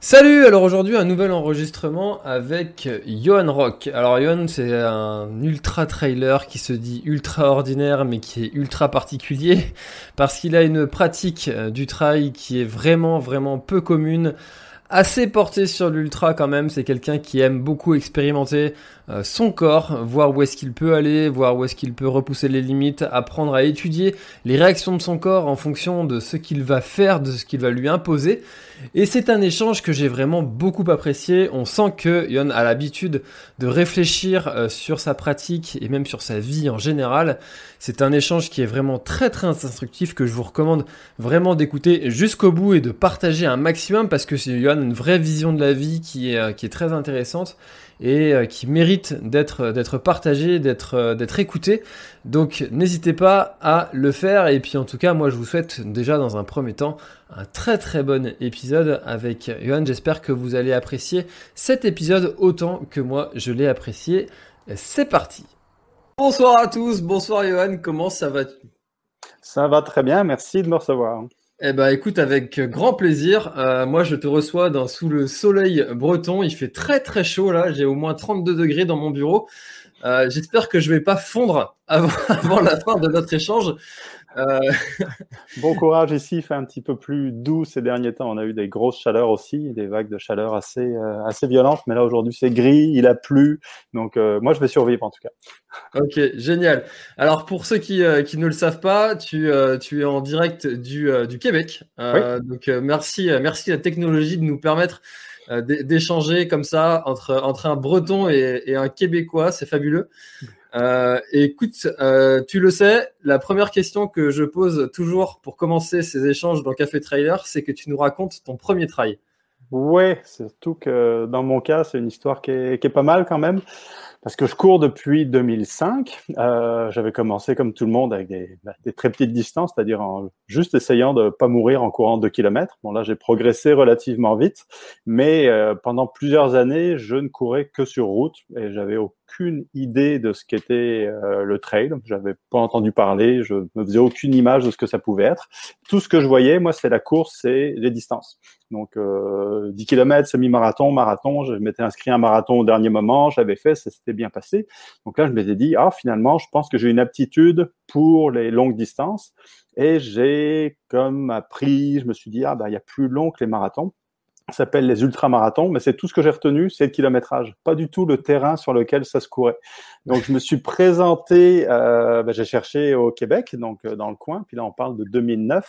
Salut, alors aujourd'hui un nouvel enregistrement avec Johan Rock. Alors Johan c'est un ultra trailer qui se dit ultra ordinaire mais qui est ultra particulier parce qu'il a une pratique euh, du trail qui est vraiment vraiment peu commune assez porté sur l'ultra quand même. C'est quelqu'un qui aime beaucoup expérimenter son corps, voir où est-ce qu'il peut aller, voir où est-ce qu'il peut repousser les limites, apprendre à étudier les réactions de son corps en fonction de ce qu'il va faire, de ce qu'il va lui imposer. Et c'est un échange que j'ai vraiment beaucoup apprécié. On sent que Yon a l'habitude de réfléchir euh, sur sa pratique et même sur sa vie en général. C'est un échange qui est vraiment très très instructif que je vous recommande vraiment d'écouter jusqu'au bout et de partager un maximum parce que c'est Yon une vraie vision de la vie qui est, euh, qui est très intéressante et euh, qui mérite d'être d'être partagé, d'être euh, d'être écouté. Donc n'hésitez pas à le faire et puis en tout cas moi je vous souhaite déjà dans un premier temps un très très bon épisode avec Johan. J'espère que vous allez apprécier cet épisode autant que moi je l'ai apprécié. C'est parti. Bonsoir à tous, bonsoir Johan, comment ça va Ça va très bien, merci de me recevoir. Eh ben, écoute, avec grand plaisir. Euh, moi, je te reçois dans, sous le soleil breton. Il fait très très chaud là. J'ai au moins 32 degrés dans mon bureau. Euh, j'espère que je vais pas fondre avant, avant la fin de notre échange. Euh, bon courage ici, il fait un petit peu plus doux ces derniers temps. On a eu des grosses chaleurs aussi, des vagues de chaleur assez, euh, assez violentes, mais là aujourd'hui c'est gris, il a plu, donc euh, moi je vais survivre en tout cas. Ok, génial. Alors pour ceux qui, qui ne le savent pas, tu, tu es en direct du, du Québec. Donc merci, merci à la technologie de nous permettre d'échanger comme ça entre, entre un Breton et, et un Québécois, c'est fabuleux. Euh, écoute, euh, tu le sais, la première question que je pose toujours pour commencer ces échanges dans Café Trailer, c'est que tu nous racontes ton premier trail. Ouais, surtout que dans mon cas, c'est une histoire qui est, qui est, pas mal quand même. Parce que je cours depuis 2005. Euh, J'avais commencé comme tout le monde avec des, bah, des très petites distances, c'est-à-dire en juste essayant de pas mourir en courant 2 km. Bon là, j'ai progressé relativement vite, mais euh, pendant plusieurs années, je ne courais que sur route et j'avais aucune idée de ce qu'était euh, le trail. J'avais pas entendu parler, je me faisais aucune image de ce que ça pouvait être. Tout ce que je voyais, moi, c'est la course, c'est les distances. Donc euh, 10 km, semi-marathon, marathon. Je m'étais inscrit à un marathon au dernier moment, j'avais fait, ça s'était bien passé. Donc là, je m'étais dit, ah, finalement, je pense que j'ai une aptitude pour les longues distances. Et j'ai comme appris, je me suis dit, ah, bah, il y a plus long que les marathons s'appelle les ultramarathons, mais c'est tout ce que j'ai retenu, c'est le kilométrage, pas du tout le terrain sur lequel ça se courait. Donc je me suis présenté, euh, ben, j'ai cherché au Québec, donc euh, dans le coin, puis là on parle de 2009,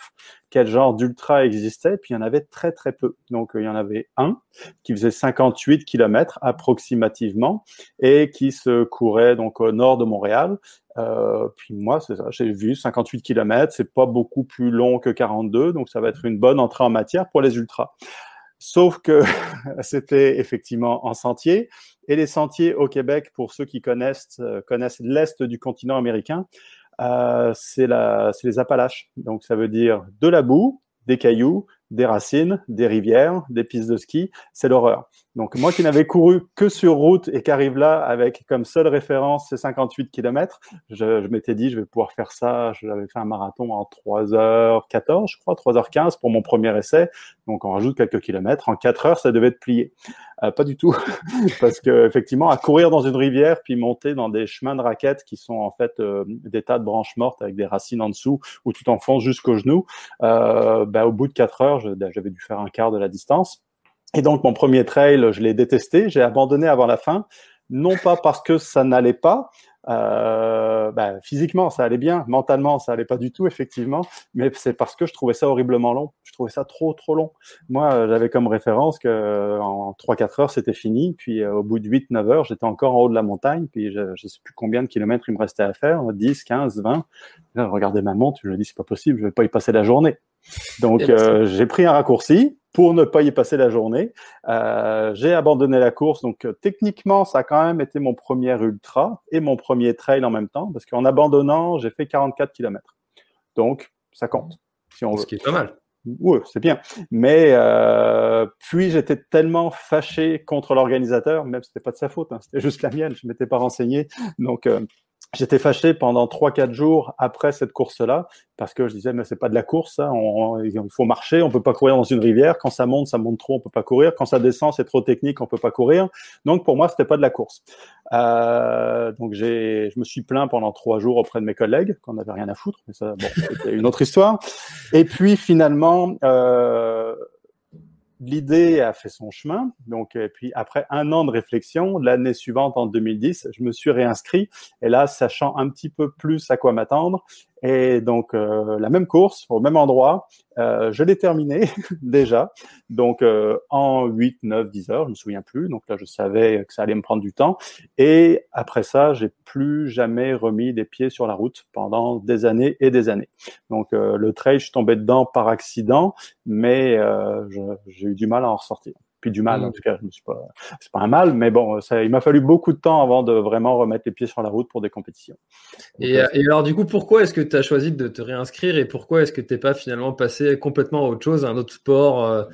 quel genre d'ultra existait, puis il y en avait très très peu. Donc euh, il y en avait un qui faisait 58 kilomètres approximativement et qui se courait donc au nord de Montréal. Euh, puis moi, c'est ça, j'ai vu 58 km, c'est pas beaucoup plus long que 42, donc ça va être une bonne entrée en matière pour les ultras. Sauf que c'était effectivement en sentier. Et les sentiers au Québec, pour ceux qui connaissent, euh, connaissent l'Est du continent américain, euh, c'est les Appalaches. Donc ça veut dire de la boue, des cailloux, des racines, des rivières, des pistes de ski. C'est l'horreur. Donc moi qui n'avais couru que sur route et qui arrive là avec comme seule référence ces 58 km, je, m'étais dit je vais pouvoir faire ça. J'avais fait un marathon en 3h14, je crois, 3h15 pour mon premier essai. Donc on rajoute quelques kilomètres. En 4 heures, ça devait être plié. Euh, pas du tout, parce que effectivement, à courir dans une rivière puis monter dans des chemins de raquettes qui sont en fait euh, des tas de branches mortes avec des racines en dessous où tout enfonce jusqu'au genou, euh, bah, au bout de 4 heures, j'avais dû faire un quart de la distance. Et donc, mon premier trail, je l'ai détesté. J'ai abandonné avant la fin. non pas parce que ça n'allait pas, euh, bah, physiquement, ça allait bien. Mentalement, ça allait pas du tout, effectivement. Mais c'est parce que je trouvais ça horriblement long. Je trouvais ça trop, trop long. Moi, j'avais comme référence que euh, en 3-4 heures, c'était fini. Puis euh, au bout de 8-9 heures, j'étais encore en haut de la montagne. Puis je, je sais plus combien de kilomètres il me restait à faire, 10, 15, 20. Là, je regardais ma montre, je me dis, c'est pas possible, je vais pas y passer la journée. Donc, euh, j'ai pris un raccourci pour ne pas y passer la journée. Euh, j'ai abandonné la course. Donc, euh, techniquement, ça a quand même été mon premier ultra et mon premier trail en même temps, parce qu'en abandonnant, j'ai fait 44 km. Donc, ça compte. Si on veut. Ce qui est pas mal. Oui, c'est bien. Mais euh, puis j'étais tellement fâché contre l'organisateur, même c'était pas de sa faute, hein, c'était juste la mienne, je m'étais pas renseigné. Donc euh, J'étais fâché pendant trois quatre jours après cette course-là parce que je disais mais c'est pas de la course, hein. il faut marcher, on peut pas courir dans une rivière. Quand ça monte, ça monte trop, on peut pas courir. Quand ça descend, c'est trop technique, on peut pas courir. Donc pour moi, c'était pas de la course. Euh, donc j'ai, je me suis plaint pendant trois jours auprès de mes collègues qu'on n'avait rien à foutre, mais ça, bon, c'était une autre histoire. Et puis finalement. Euh, l'idée a fait son chemin. Donc, et puis après un an de réflexion, l'année suivante, en 2010, je me suis réinscrit. Et là, sachant un petit peu plus à quoi m'attendre, et donc, euh, la même course, au même endroit, euh, je l'ai terminé déjà. Donc, euh, en 8, 9, 10 heures, je me souviens plus. Donc là, je savais que ça allait me prendre du temps. Et après ça, j'ai plus jamais remis les pieds sur la route pendant des années et des années. Donc, le trail, je suis tombé dedans par accident, mais j'ai eu du mal à en ressortir puis du mal en mmh. tout cas je me suis pas c'est pas un mal mais bon ça, il m'a fallu beaucoup de temps avant de vraiment remettre les pieds sur la route pour des compétitions. Et, euh, et, alors du coup pourquoi est-ce que tu as choisi de te réinscrire et pourquoi est-ce que tu n'es pas finalement passé complètement à autre chose à un autre sport euh,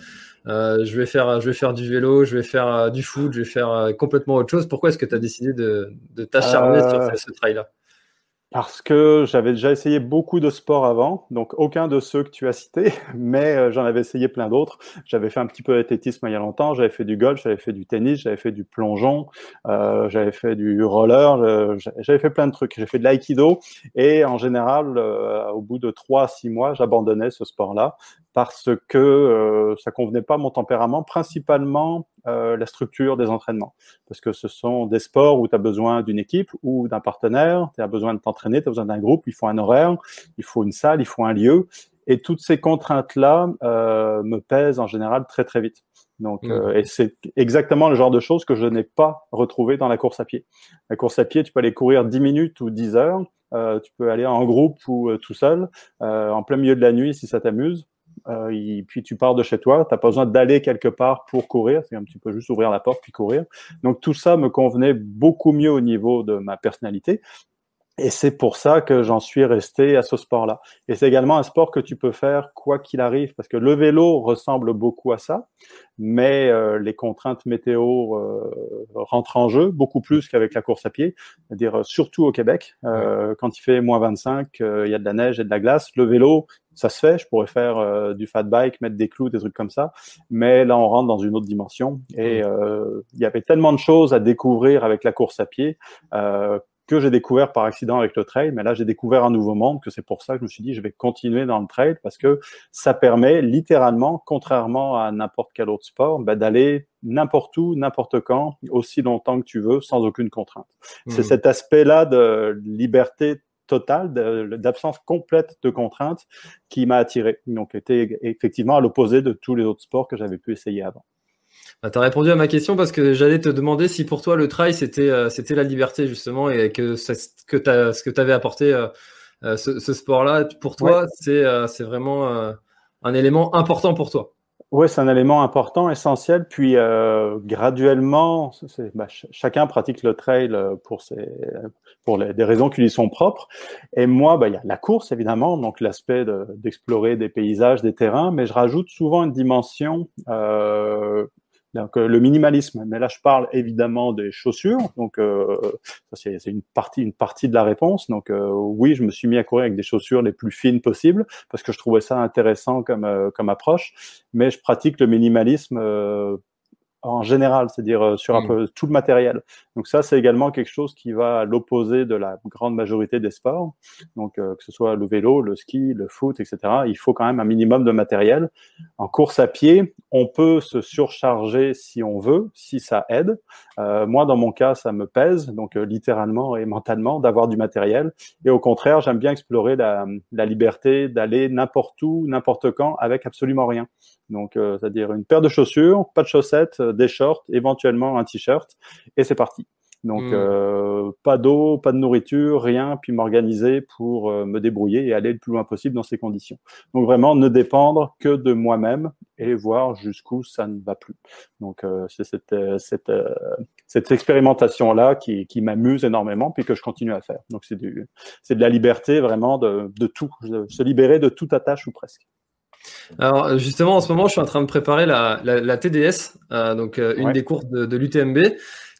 euh, je vais faire je vais faire du vélo je vais faire du foot je vais faire complètement autre chose. Pourquoi est-ce que tu as décidé de, de t'acharner sur ce, ce trail là parce que j'avais déjà essayé beaucoup de sports avant, donc aucun de ceux que tu as cités, mais euh, j'en avais essayé plein d'autres. J'avais fait un petit peu d'athlétisme il y a longtemps, j'avais fait du golf, j'avais fait du tennis, j'avais fait du plongeon, euh, j'avais fait du roller, j'avais fait plein de trucs. J'ai fait de l'aïkido et en général, euh, au bout de trois à six mois, j'abandonnais ce sport-là parce que euh, ça convenait pas à mon tempérament, principalement euh, la structure des entraînements. Parce que ce sont des sports où tu as besoin d'une équipe ou d'un partenaire, tu as besoin de t'entraîner, tu as besoin d'un groupe, il faut un horaire, il faut une salle, il faut un lieu. Et toutes ces contraintes-là euh, me pèsent en général très très vite. Donc, mmh. euh, et c'est exactement le genre de choses que je n'ai pas retrouvé dans la course à pied. La course à pied, tu peux aller courir 10 minutes ou 10 heures, tu peux aller en groupe ou tout seul, en plein milieu de la nuit si ça t'amuse. Euh, et puis tu pars de chez toi, tu n'as pas besoin d'aller quelque part pour courir, c'est un petit peu juste ouvrir la porte puis courir. Donc tout ça me convenait beaucoup mieux au niveau de ma personnalité. Et c'est pour ça que j'en suis resté à ce sport-là. Et c'est également un sport que tu peux faire quoi qu'il arrive, parce que le vélo ressemble beaucoup à ça, mais euh, les contraintes météo euh, rentrent en jeu beaucoup plus qu'avec la course à pied, c'est-à-dire euh, surtout au Québec, euh, quand il fait moins 25, il y a de la neige et de la glace. Le vélo, ça se fait, je pourrais faire du fat bike, mettre des clous, des trucs comme ça, mais là on rentre dans une autre dimension. Et il y avait tellement de choses à découvrir avec la course à pied que j'ai découvert par accident avec le trail, mais là j'ai découvert un nouveau monde, que c'est pour ça que je me suis dit je vais continuer dans le trail parce que ça permet littéralement, contrairement à n'importe quel autre sport, bah, d'aller n'importe où, n'importe quand, aussi longtemps que tu veux, sans aucune contrainte. C'est mmh. cet aspect-là de liberté totale, d'absence complète de contraintes qui m'a attiré. Donc, était effectivement à l'opposé de tous les autres sports que j'avais pu essayer avant. Bah, tu as répondu à ma question parce que j'allais te demander si pour toi le trail c'était euh, c'était la liberté justement et que ce que tu avais apporté euh, euh, ce, ce sport-là pour toi c'est vraiment un élément important pour toi. Oui, c'est un élément important, essentiel. Puis graduellement, bah, chacun pratique le trail pour, ses, pour les, des raisons qui lui sont propres. Et moi, bah, il y a la course évidemment, donc l'aspect d'explorer des paysages, des terrains, mais je rajoute souvent une dimension donc euh, le minimalisme, mais là je parle évidemment des chaussures, donc euh, c'est une partie une partie de la réponse. Donc euh, oui, je me suis mis à courir avec des chaussures les plus fines possibles parce que je trouvais ça intéressant comme comme approche, mais je pratique le minimalisme en général, c'est-à-dire sur un mmh. peu tout le matériel. Donc ça, c'est également quelque chose qui va à l'opposé de la grande majorité des sports. Donc que ce soit le vélo, le ski, le foot, etc. Il faut quand même un minimum de matériel. En course à pied, on peut se surcharger si on veut, si ça aide. Euh, moi, dans mon cas, ça me pèse, donc euh, littéralement et mentalement, d'avoir du matériel. Et au contraire, j'aime bien explorer la, la liberté d'aller n'importe où, n'importe quand, avec absolument rien. Donc, euh, c'est-à-dire une paire de chaussures, pas de chaussettes, des shorts, éventuellement un t-shirt, et c'est parti. Donc, mmh. euh, pas d'eau, pas de nourriture, rien, puis m'organiser pour euh, me débrouiller et aller le plus loin possible dans ces conditions. Donc, vraiment, ne dépendre que de moi-même et voir jusqu'où ça ne va plus. Donc, euh, c'est cette, cette, cette expérimentation-là qui, qui m'amuse énormément, puis que je continue à faire. Donc, c'est de la liberté vraiment de, de tout, de se libérer de toute attache ou presque. Alors justement, en ce moment, je suis en train de préparer la, la, TDS, donc une des courses de, de l'UTMB.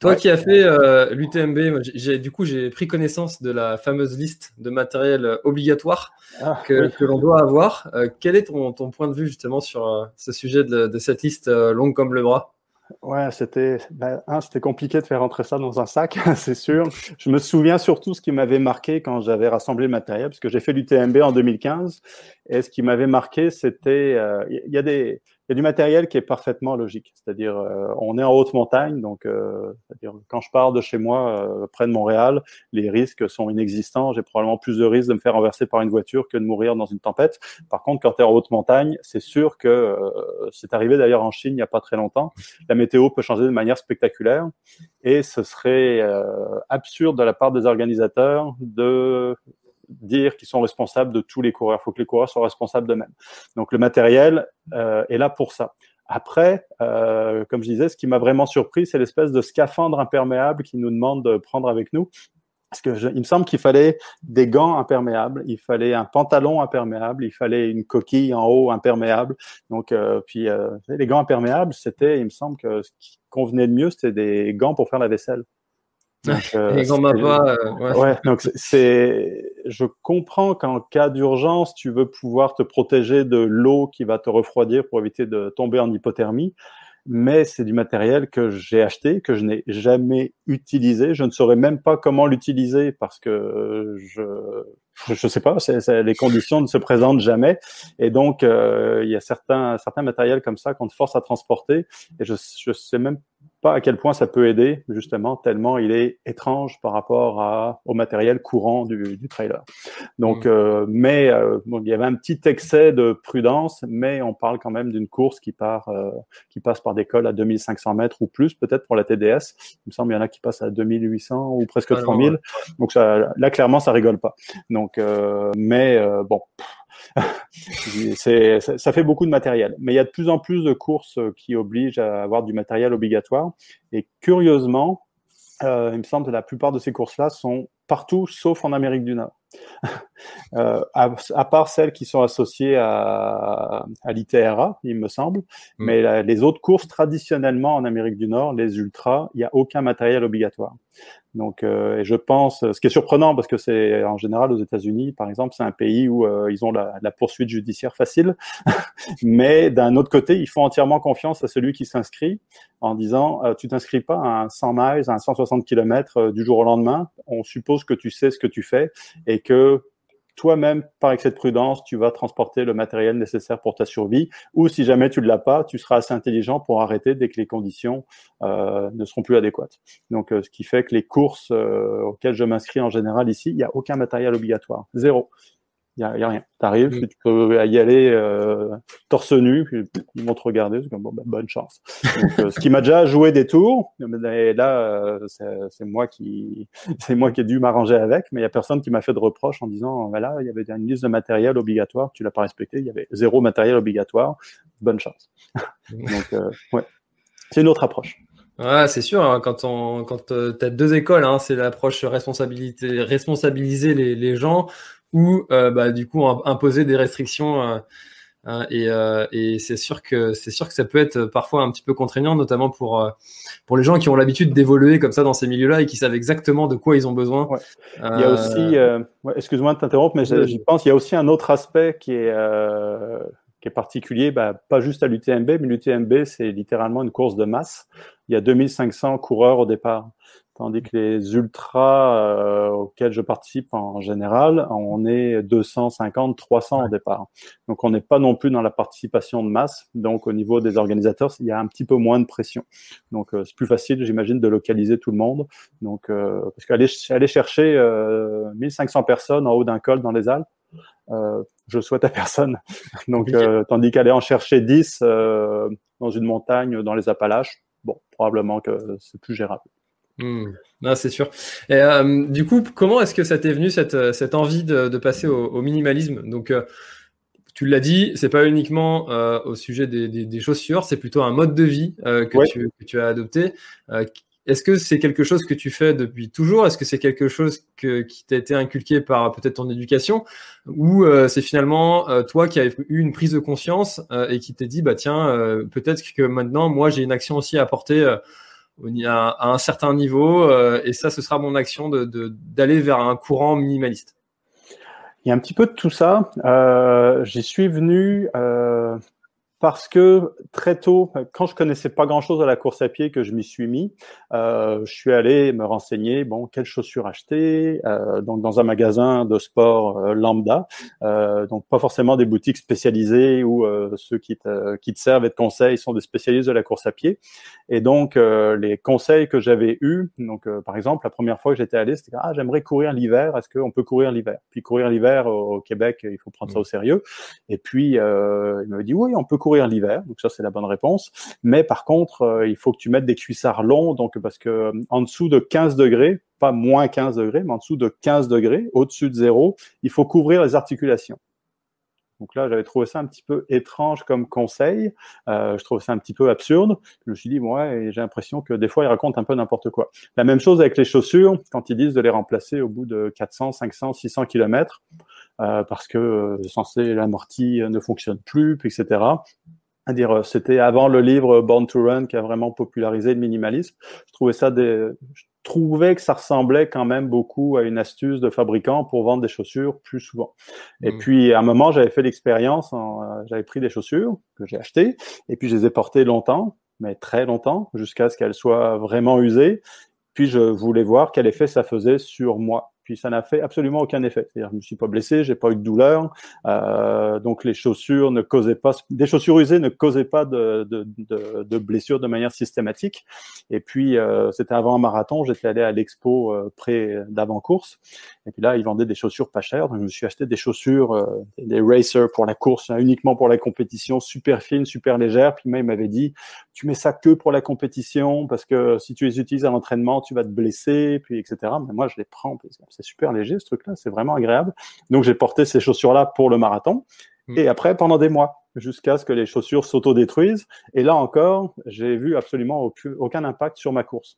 Toi qui as fait euh, l'UTMB, du coup j'ai pris connaissance de la fameuse liste de matériel euh, obligatoire ah, que, l'on doit avoir. Euh, quel est ton, point de vue justement sur ce sujet de, cette liste longue comme le bras? Ouais, c'était ben, c'était compliqué de faire rentrer ça dans un sac, c'est sûr. Je me souviens surtout ce qui m'avait marqué quand j'avais rassemblé le matériel, parce que j'ai fait l'UTMB en 2015, et ce qui m'avait marqué, c'était il y a des il y a du matériel qui est parfaitement logique. C'est-à-dire, euh, on est en haute montagne, donc euh, quand je pars de chez moi, euh, près de Montréal, les risques sont inexistants. J'ai probablement plus de risques de me faire renverser par une voiture que de mourir dans une tempête. Par contre, quand tu es en haute montagne, c'est sûr que c'est arrivé d'ailleurs en Chine il n'y a pas très longtemps. La météo peut changer de manière spectaculaire et ce serait absurde de la part des organisateurs de dire qu'ils sont responsables de tous les coureurs. Il faut que les coureurs soient responsables d'eux-mêmes. Donc le matériel euh, est là pour ça. Après, euh, comme je disais, ce qui m'a vraiment surpris, c'est l'espèce de scaphandre imperméable qu'ils nous demandent de prendre avec nous. Parce que il me semble qu'il fallait des gants imperméables, il fallait un pantalon imperméable, il fallait une coquille en haut imperméable. Donc, euh, puis les gants imperméables, c'était, il me semble que ce qui convenait le mieux, c'était des gants pour faire la vaisselle. Donc, euh, euh, ouais. donc c'est, je comprends qu'en cas d'urgence, tu veux pouvoir te protéger de l'eau qui va te refroidir pour éviter de tomber en hypothermie. Mais c'est du matériel que j'ai acheté, que je n'ai jamais utilisé. Je ne saurais même pas comment l'utiliser parce que je, je sais pas, les conditions ne se présentent jamais. Et donc, euh, il y a certains, certains matériels comme ça qu'on te force à transporter. Et je, je sais même à quel point ça peut aider, justement, tellement il est étrange par rapport à, au matériel courant du, du trailer. Donc, mm. euh, mais euh, il y avait un petit excès de prudence, mais on parle quand même d'une course qui part, euh, qui passe par des cols à 2500 mètres ou plus, peut-être pour la TDS. Il me semble qu'il y en a qui passent à 2800 ou presque 3000. Donc ça, là, clairement, ça rigole pas. Donc, mais bon ça fait beaucoup de matériel. Mais il y a de plus en plus de courses qui obligent à avoir du matériel obligatoire. Et curieusement, euh, il me semble que la plupart de ces courses-là sont partout sauf en Amérique du Nord. euh, à, part celles qui sont associées à, à l'ITRA, il me semble. Mm. Mais les autres courses, traditionnellement en Amérique du Nord, les ultras, il n'y a aucun matériel obligatoire. Donc, euh, et je pense, ce qui est surprenant parce que c'est en général aux États-Unis, par exemple, c'est un pays où euh, ils ont la, la, poursuite judiciaire facile, mais d'un autre côté, ils font entièrement confiance à celui qui s'inscrit en disant, tu t'inscris pas à un 100 miles, à un 160 km du jour au lendemain. On suppose que tu sais ce que tu fais et que toi-même, par excès de prudence, tu vas transporter le matériel nécessaire pour ta survie, ou si jamais tu ne l'as pas, tu seras assez intelligent pour arrêter dès que les conditions euh, ne seront plus adéquates. Donc, euh, ce qui fait que les courses euh, auxquelles je m'inscris en général ici, il n'y a aucun matériel obligatoire, zéro. Il n'y a, rien. Tu arrives, mm. tu peux y aller euh, torse nu, puis ils vont te regarder, c'est comme bon, ben, bonne chance. Donc, euh, ce qui m'a déjà joué des tours, et là, euh, c'est moi qui c'est moi qui ai dû m'arranger avec, mais il n'y a personne qui m'a fait de reproche en disant voilà, il y avait une liste de matériel obligatoire, tu l'as pas respecté, il y avait zéro matériel obligatoire, bonne chance. Donc, euh, ouais, c'est une autre approche. Ouais, c'est sûr. Hein, quand on, quand tu as deux écoles, hein, c'est l'approche responsabilité, responsabiliser les, les gens ou euh, bah, du coup imposer des restrictions. Euh, euh, et, et c'est sûr que c'est sûr que ça peut être parfois un petit peu contraignant, notamment pour pour les gens qui ont l'habitude d'évoluer comme ça dans ces milieux-là et qui savent exactement de quoi ils ont besoin. Il y a aussi, excuse-moi de t'interrompre, mais j'y pense, il y a aussi un autre aspect qui est qui est particulier, bah, pas juste à l'UTMB, mais l'UTMB, c'est littéralement une course de masse. il y a 2500 coureurs au départ. Tandis que les ultras euh, auxquels je participe en général, on est 250, 300 au départ. Donc on n'est pas non plus dans la participation de masse. Donc au niveau des organisateurs, il y a un petit peu moins de pression. Donc euh, c'est plus facile, j'imagine, de localiser tout le monde. Donc euh, parce qu'aller aller chercher 1500 personnes en haut d'un col dans les Alpes, je souhaite à personne. Donc tandis qu'aller en chercher 10 dans une montagne dans les Appalaches, bon, probablement que c'est plus gérable. Hmm. c'est sûr. Et, euh, du coup, comment est-ce que ça t'est venu cette, euh, cette envie de, de passer au, minimalisme? Donc, euh, tu l'as dit, c'est pas uniquement au sujet des, des, chaussures, c'est plutôt un mode de vie que, tu, que, tu, as adopté. est-ce que c'est quelque chose que tu fais depuis toujours? Est-ce que c'est quelque chose que, qui t'a été inculqué par peut-être ton éducation? Ou c'est finalement toi qui as eu une prise de conscience et qui t'es dit, bah tiens, peut-être que maintenant, moi, j'ai une action aussi à apporter à, un certain niveau, euh, et ça, ce sera mon action d'aller de, d'aller vers un courant minimaliste. Il y a un petit peu de tout ça. Euh, J'y suis venu euh, parce que très tôt, quand je connaissais pas grand-chose à la course à pied, que je m'y suis mis, euh, je suis allé me renseigner, bon, quelles chaussures acheter, euh, donc dans un magasin de sport euh, lambda, euh, donc pas forcément des boutiques spécialisées où euh, ceux qui te, qui te servent et te conseillent sont des spécialistes de la course à pied. Et donc les conseils que j'avais eus, donc par exemple la première fois que j'étais allé, c'était ah j'aimerais courir l'hiver, est-ce qu'on peut courir l'hiver? Puis courir l'hiver au, Québec, il faut prendre ça au sérieux. Et puis il me dit oui, on peut courir l'hiver, donc ça c'est la bonne réponse. Mais par contre, euh, il faut que tu mettes des cuissards longs, donc parce que euh, en dessous de 15 degrés, pas moins 15 degrés, mais en dessous de 15 degrés, au-dessus de zéro, il faut couvrir les articulations. Donc là, j'avais trouvé ça un petit peu étrange comme conseil. Euh, je trouvais ça un petit peu absurde. Je me suis dit, ouais, j'ai l'impression que des fois, ils racontent un peu n'importe quoi. La même chose avec les chaussures, quand ils disent de les remplacer au bout de 400, 500, 600 kilomètres, parce que euh, censé l'amorti ne fonctionne plus, etc à dire euh, c'était avant le livre Born to Run qui a vraiment popularisé le minimalisme. Je trouvais ça des, je trouvais que ça ressemblait quand même beaucoup à une astuce de fabricant pour vendre des chaussures plus souvent. Et mm. puis à un moment j'avais fait l'expérience, euh, j'avais pris des chaussures que j'ai achetées et puis je les ai portées longtemps, mais très longtemps jusqu'à ce qu'elles soient vraiment usées. Puis je voulais voir quel effet ça faisait sur moi puis ça n'a fait absolument aucun effet. C'est-à-dire, je me suis pas blessé, j'ai pas eu de douleur, euh, donc les chaussures ne causaient pas, des chaussures usées ne causaient pas de, de, de, de blessures de manière systématique. Et puis euh, c'était avant un marathon, j'étais allé à l'expo euh, près d'avant-course, et puis là ils vendaient des chaussures pas chères, donc je me suis acheté des chaussures, euh, des racers pour la course, uniquement pour la compétition, super fines, super légères. Puis moi il m'avait dit, tu mets ça que pour la compétition parce que si tu les utilises à l'entraînement, tu vas te blesser, puis etc. Mais moi je les prends c'est super léger ce truc-là, c'est vraiment agréable. Donc j'ai porté ces chaussures-là pour le marathon. Mm. Et après, pendant des mois, jusqu'à ce que les chaussures s'autodétruisent. Et là encore, j'ai vu absolument aucun impact sur ma course.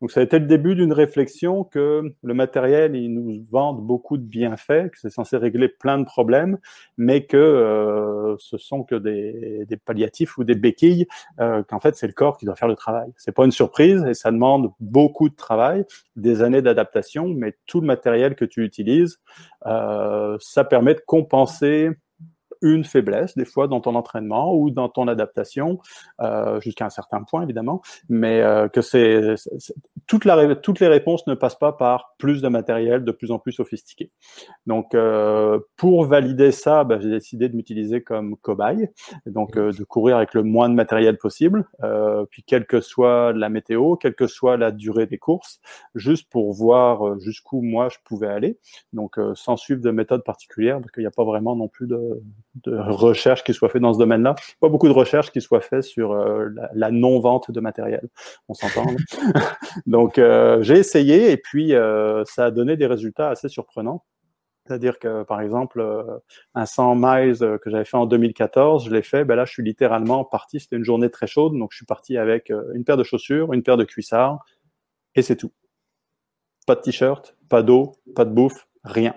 Donc ça a été le début d'une réflexion que le matériel, il nous vend beaucoup de bienfaits, que c'est censé régler plein de problèmes, mais que euh, ce sont que des, des, palliatifs ou des béquilles, euh, qu'en fait c'est le corps qui doit faire le travail. C'est pas une surprise et ça demande beaucoup de travail, des années d'adaptation, mais tout le matériel que tu utilises, euh, ça permet de compenser une faiblesse, des fois dans ton entraînement ou dans ton adaptation, euh, jusqu'à un certain point évidemment, mais euh, que c'est toute la, toutes les réponses ne passent pas par plus de matériel de plus en plus sophistiqué. Donc euh, pour valider ça, bah, j'ai décidé de m'utiliser comme cobaye, donc euh, de courir avec le moins de matériel possible, euh, puis quelle que soit la météo, quelle que soit la durée des courses, juste pour voir euh, jusqu'où moi je pouvais aller, donc sans suivre de méthode particulière, parce qu'il n'y a pas vraiment non plus de de recherche qui soit fait dans ce domaine-là. Pas beaucoup de recherche qui soit fait sur euh, la, non-vente de matériel. On s'entend. Donc, euh, j'ai essayé et puis euh, ça a donné des résultats assez surprenants. C'est-à-dire que, par exemple, un 100 miles que j'avais fait en 2014, je l'ai fait, ben là, je suis littéralement parti, c'était une journée très chaude, donc je suis parti avec une paire de chaussures, une paire de cuissards, et c'est tout. Pas de t-shirt, pas d'eau, pas de bouffe, rien.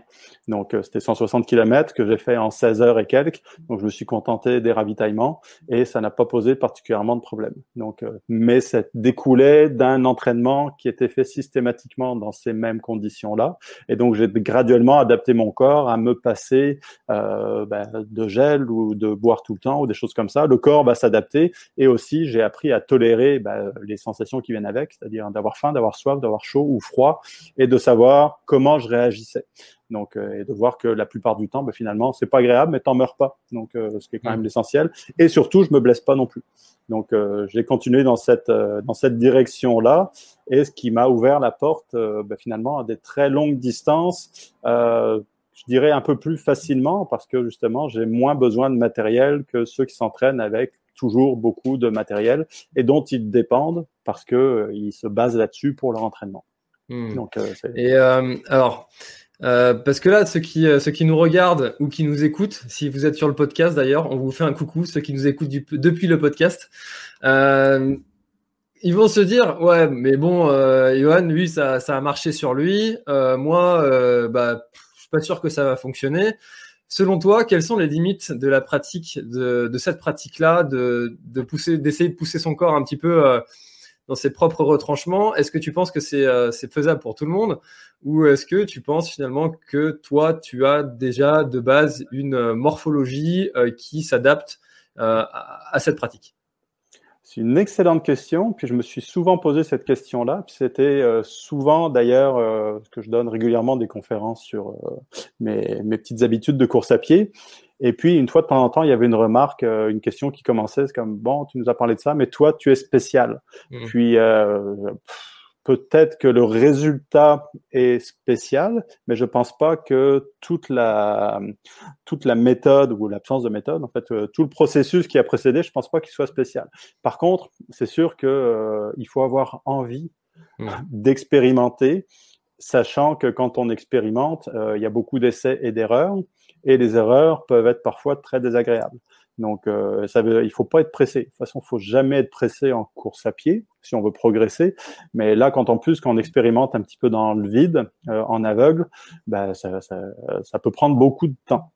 Donc, euh, c'était 160 km que j'ai fait en 16 heures et quelques. Donc, je me suis contenté des ravitaillements et ça n'a pas posé particulièrement de problème. Donc, euh, mais ça découlait d'un entraînement qui était fait systématiquement dans ces mêmes conditions-là. Et donc, j'ai graduellement adapté mon corps à me passer euh, ben, de gel ou de boire tout le temps ou des choses comme ça. Le corps va s'adapter et aussi, j'ai appris à tolérer ben, les sensations qui viennent avec, c'est-à-dire d'avoir faim, d'avoir soif, d'avoir chaud ou froid et de savoir comment je réagissais. Donc, euh, et de voir que la plupart du temps, ben, finalement, c'est pas agréable, mais t'en meurs pas. Donc, euh, ce qui est quand même l'essentiel. Et surtout, je me blesse pas non plus. Donc, euh, j'ai continué dans cette dans cette direction-là, et ce qui m'a ouvert la porte, ben, finalement, à des très longues distances. je dirais un peu plus facilement parce que justement, j'ai moins besoin de matériel que ceux qui s'entraînent avec toujours beaucoup de matériel et dont ils dépendent parce que ils se basent là-dessus pour leur entraînement. Hmm. Donc, et alors, euh, parce que là, ceux qui, euh, ceux qui nous regardent ou qui nous écoutent, si vous êtes sur le podcast d'ailleurs, on vous fait un coucou, ceux qui nous écoutent depuis le podcast, euh, ils vont se dire, ouais, mais bon, euh, Johan, lui, ça, ça a marché sur lui, euh, moi, bah, je suis pas sûr que ça va fonctionner. Selon toi, quelles sont les limites de la pratique, de, cette pratique-là, de, de pousser, d'essayer de pousser son corps un petit peu ses propres retranchements. Est-ce que tu penses que euh, c'est faisable pour tout le monde ou est-ce que tu penses finalement que toi, tu as déjà de base une euh, morphologie euh, qui s'adapte à, cette pratique? C'est une excellente question. Puis je me suis souvent posé cette question-là. C'était souvent d'ailleurs que je donne régulièrement des conférences sur mes, petites habitudes de course à pied. Et puis, une fois de temps en temps, il y avait une remarque, euh, une question qui commençait, c'est comme, bon, tu nous as parlé de ça, mais toi, tu es spécial. Mmh. Puis, euh, peut-être que le résultat est spécial, mais je pense pas que toute la, toute la méthode ou l'absence de méthode, en fait, euh, tout le processus qui a précédé, je pense pas qu'il soit spécial. Par contre, c'est sûr que il faut avoir envie mmh. d'expérimenter, sachant que quand on expérimente, il y a beaucoup d'essais et d'erreurs et les erreurs peuvent être parfois très désagréables. Donc, euh, ça veut, il faut pas être pressé. De toute façon, faut jamais être pressé en course à pied si on veut progresser. Mais là, quand en plus, quand on expérimente un petit peu dans le vide, euh, en aveugle, bah, ça, ça, ça, peut prendre beaucoup de temps.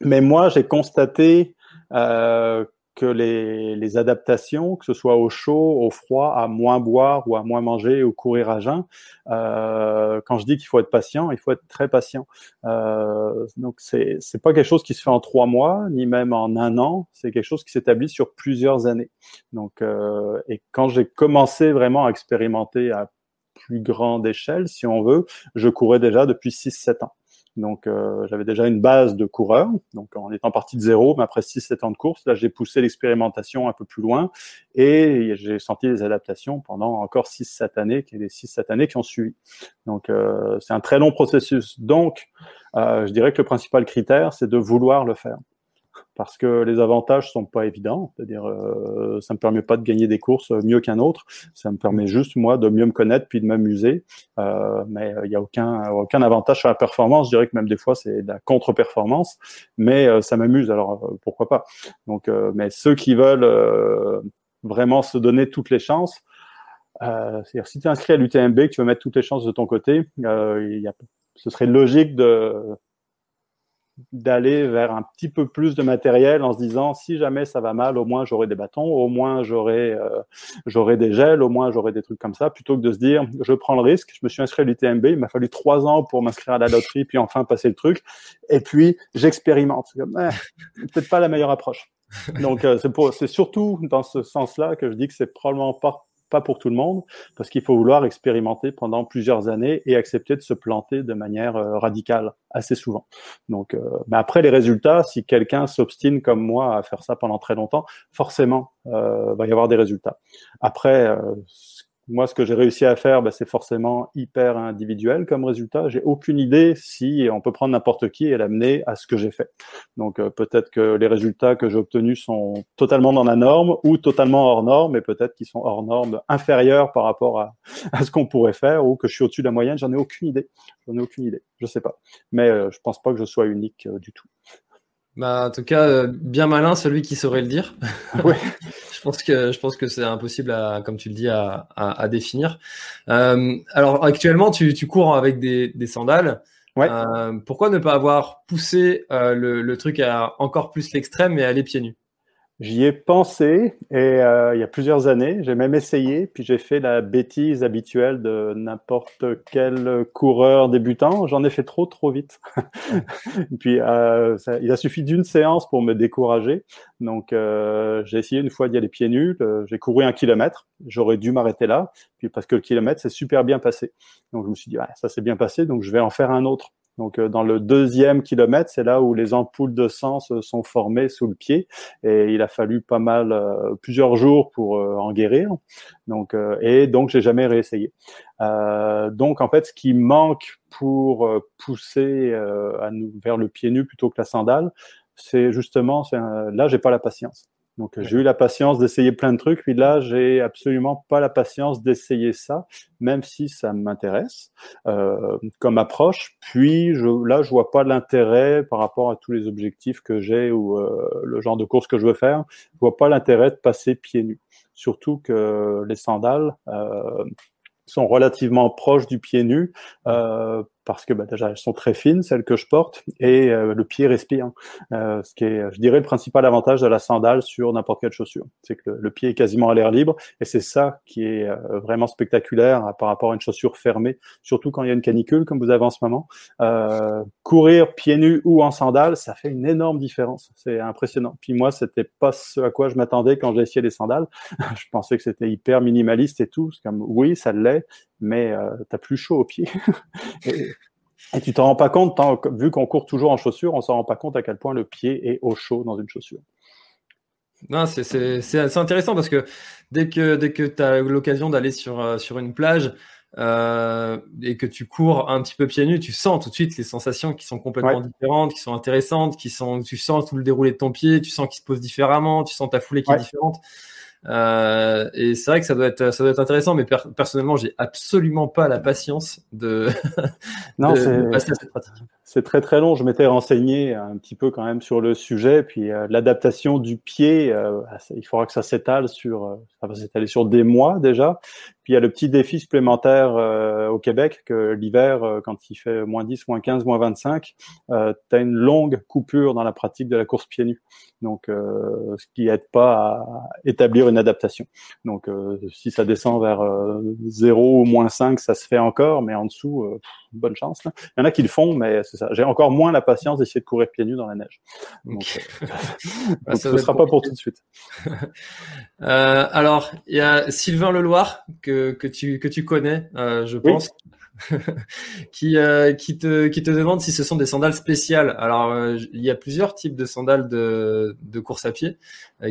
Mais moi, j'ai constaté euh, que les, adaptations, que ce soit au chaud, au froid, à moins boire ou à moins manger ou courir à jeun, euh, quand je dis qu'il faut être patient, il faut être très patient. Euh, donc c'est c'est pas quelque chose qui se fait en trois mois, ni même en un an. C'est quelque chose qui s'établit sur plusieurs années. Donc euh, et quand j'ai commencé vraiment à expérimenter à plus grande échelle, si on veut, je courais déjà depuis 6-7 ans. Donc, euh, j'avais déjà une base de coureur, donc en étant parti de zéro, mais après 6-7 ans de course, là, j'ai poussé l'expérimentation un peu plus loin et j'ai senti des adaptations pendant encore 6-7 années, qui les 6-7 années qui ont suivi. Donc, euh, c'est un très long processus. Donc, euh, je dirais que le principal critère, c'est de vouloir le faire parce que les avantages sont pas évidents. C'est-à-dire, euh, ça me permet pas de gagner des courses mieux qu'un autre. Ça me permet juste moi de mieux me connaître puis de m'amuser. Euh, mais il n'y a aucun aucun avantage sur la performance. Je dirais que même des fois c'est de la contre-performance, mais euh, ça m'amuse. Alors euh, pourquoi pas? Donc, euh, mais ceux qui veulent vraiment se donner toutes les chances. c'est-à-dire si tu es inscrit à l'UTMB, que tu veux mettre toutes les chances de ton côté, il y a, ce serait logique de d'aller vers un petit peu plus de matériel en se disant si jamais ça va mal, au moins j'aurai des bâtons, au moins j'aurai euh, j'aurai des gels, au moins j'aurai des trucs comme ça, plutôt que de se dire je prends le risque, je me suis inscrit à l'UTMB, il m'a fallu trois ans pour m'inscrire à la loterie, puis enfin passer le truc, et puis j'expérimente. Eh, peut-être pas la meilleure approche. Donc euh, c'est surtout dans ce sens-là que je dis que c'est probablement pas pas pour tout le monde, parce qu'il faut vouloir expérimenter pendant plusieurs années et accepter de se planter de manière euh, radicale assez souvent. Donc, euh, mais après les résultats, si quelqu'un s'obstine comme moi à faire ça pendant très longtemps, forcément, euh, va y avoir des résultats. Après, euh, moi, ce que j'ai réussi à faire, bah, c'est forcément hyper individuel comme résultat. J'ai aucune idée si on peut prendre n'importe qui et l'amener à ce que j'ai fait. Donc euh, peut-être que les résultats que j'ai obtenus sont totalement dans la norme ou totalement hors norme, mais peut-être qu'ils sont hors norme inférieurs par rapport à, à ce qu'on pourrait faire ou que je suis au-dessus de la moyenne. J'en ai aucune idée. J'en ai aucune idée. Je sais pas. Mais euh, je pense pas que je sois unique euh, du tout. Bah, en tout cas, bien malin celui qui saurait le dire. Oui. je pense que je pense que c'est impossible, à, comme tu le dis, à, à, à définir. Euh, alors actuellement, tu, tu, cours avec des, des sandales. Euh, pourquoi ne pas avoir poussé euh, le, truc à encore plus l'extrême et aller pieds nus? J'y ai pensé et euh, il y a plusieurs années, j'ai même essayé, puis j'ai fait la bêtise habituelle de n'importe quel coureur débutant. J'en ai fait trop, trop vite. puis euh, il a suffi d'une séance pour me décourager. Donc euh, j'ai essayé une fois d'y aller pieds nus. j'ai couru un kilomètre. J'aurais dû m'arrêter là, puis parce que le kilomètre s'est super bien passé. Donc je me suis dit, ah, ça s'est bien passé, donc je vais en faire un autre. Donc, euh, dans le deuxième kilomètre, c'est là où les ampoules de sang se sont formées sous le pied, et il a fallu pas mal, euh, plusieurs jours pour euh, en guérir. Donc, et donc, j'ai jamais réessayé. donc, en fait, ce qui manque pour pousser à nous, vers le pied nu plutôt que la sandale, c'est justement, là, j'ai pas la patience. Donc j'ai eu la patience d'essayer plein de trucs, puis là j'ai absolument pas la patience d'essayer ça, même si ça m'intéresse euh, comme approche. Puis je, là je vois pas l'intérêt par rapport à tous les objectifs que j'ai ou euh, le genre de course que je veux faire, je vois pas l'intérêt de passer pieds nus. Surtout que les sandales euh, sont relativement proches du pied nu. Euh, parce que bah, déjà elles sont très fines, celles que je porte, et euh, le pied respire. Euh, ce qui est, je dirais, le principal avantage de la sandale sur n'importe quelle chaussure, c'est que le, pied est quasiment à l'air libre, et c'est ça qui est euh, vraiment spectaculaire hein, par rapport à une chaussure fermée, surtout quand il y a une canicule comme vous avez en ce moment. courir pieds nus ou en sandales, ça fait une énorme différence. C'est impressionnant. Puis moi, c'était pas ce à quoi je m'attendais quand j'ai essayé les sandales. je pensais que c'était hyper minimaliste et tout. Comme oui, ça l'est, mais euh, tu as plus chaud aux pieds. et, et, tu t'en rends pas compte, vu qu'on court toujours en chaussures, on s'en rend pas compte à quel point le pied est au chaud dans une chaussure. Non, c'est intéressant parce que dès que, dès que tu as l'occasion d'aller sur, euh, sur une plage euh, et que tu cours un petit peu pieds nus, tu sens tout de suite les sensations qui sont complètement différentes, qui sont intéressantes, qui sont, tu sens tout le déroulé de ton pied, tu sens qu'il se pose différemment, tu sens ta foulée qui est différente. Euh, et c'est vrai que ça doit être, ça doit être intéressant, mais personnellement, j'ai absolument pas la patience de, non, de, passer à cette pratique c'est très très long. Je m'étais renseigné un petit peu quand même sur le sujet, puis euh, l'adaptation du pied, euh, il faudra que ça s'étale sur, euh, ça va s'étaler sur des mois déjà. Puis il y a le petit défi supplémentaire au Québec que l'hiver, quand il fait moins 10, moins 15, moins 25, tu as une longue coupure dans la pratique de la course pieds nus. Donc, ce qui aide pas à établir une adaptation. Donc, si ça descend vers 0 ou moins 5, ça se fait encore, mais en dessous, bonne chance. Il y en a qui le font, mais c'est ça. J'ai encore moins la patience d'essayer de courir pieds nus dans la neige. Donc, euh, bah, ce ne sera pas pour tout de suite. euh, alors, il y a Sylvain Leloir que, que, tu, que tu connais, euh, je pense. qui, qui, te, qui te demande si ce sont des sandales spéciales. Alors, il y a plusieurs types de sandales de, de course à pied.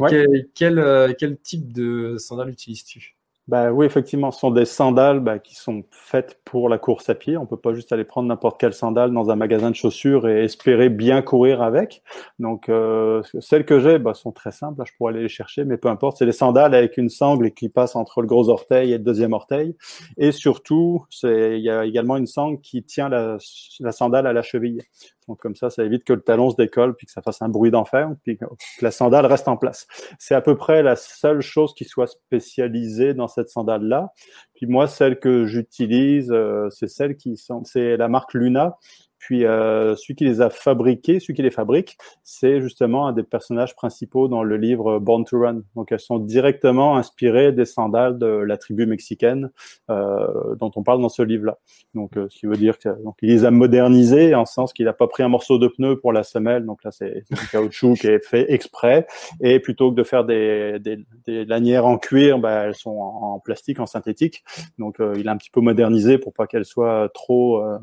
quel, quel, quel type de sandales utilises-tu? Bah oui, effectivement, ce sont des sandales bah, qui sont faites pour la course à pied. On peut pas juste aller prendre n'importe quelle sandale dans un magasin de chaussures et espérer bien courir avec. Donc, euh, celles que j'ai bah, sont très simples. je pourrais aller les chercher, mais peu importe. C'est des sandales avec une sangle qui passe entre le gros orteil et le deuxième orteil. Et surtout, il y a également une sangle qui tient la, la sandale à la cheville. Donc comme ça, ça évite que le talon se décolle puis que ça fasse un bruit d'enfer, puis que la sandale reste en place. C'est à peu près la seule chose qui soit spécialisée dans cette sandale-là. Puis moi, celle que j'utilise, euh, c'est celle qui c'est la marque Luna, puis euh, celui qui les a fabriqués, celui qui les fabrique, c'est justement un des personnages principaux dans le livre Born to Run. Donc elles sont directement inspirées des sandales de la tribu mexicaine euh, dont on parle dans ce livre-là. Donc euh, ce qui veut dire qu'il les a modernisés en sens qu'il n'a pas pris un morceau de pneu pour la semelle. Donc là c'est du caoutchouc qui est fait exprès. Et plutôt que de faire des, des, des lanières en cuir, bah, elles sont en, en, plastique, en synthétique. Donc euh, il a un petit peu modernisé pour pas qu'elles soient trop euh,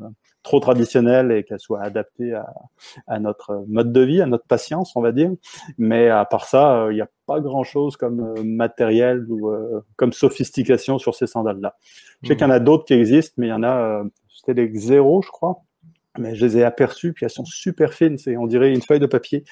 trop traditionnelle et qu'elle soit adaptée à, à, notre mode de vie, à notre patience, on va dire. Mais à part ça, euh, il n'y a pas grand-chose comme euh, matériel ou euh, comme sophistication sur ces sandales-là. Je sais qu'il y en a d'autres qui existent, mais il y en a, c'était les Xero, je crois. Mais je les ai aperçus, puis elles sont super fines. C'est, on dirait une feuille de papier.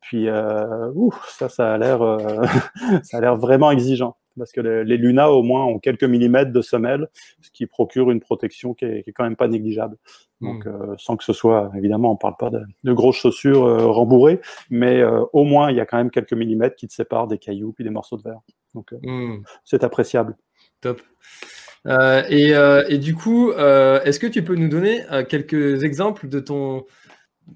Puis, euh, ça, ça a l'air, ça a l'air vraiment exigeant parce que les, Luna au moins ont quelques millimètres de semelle, ce qui procure une protection qui est, qui est quand même pas négligeable. Donc, hmm. euh, sans que ce soit, évidemment, on parle pas de, de grosses chaussures euh, rembourrées, mais euh, au moins, il y a quand même quelques millimètres qui te séparent des cailloux puis des morceaux de verre. Donc, hmm. c'est appréciable. Top. Et, et, du coup, est-ce que tu peux nous donner quelques exemples de ton,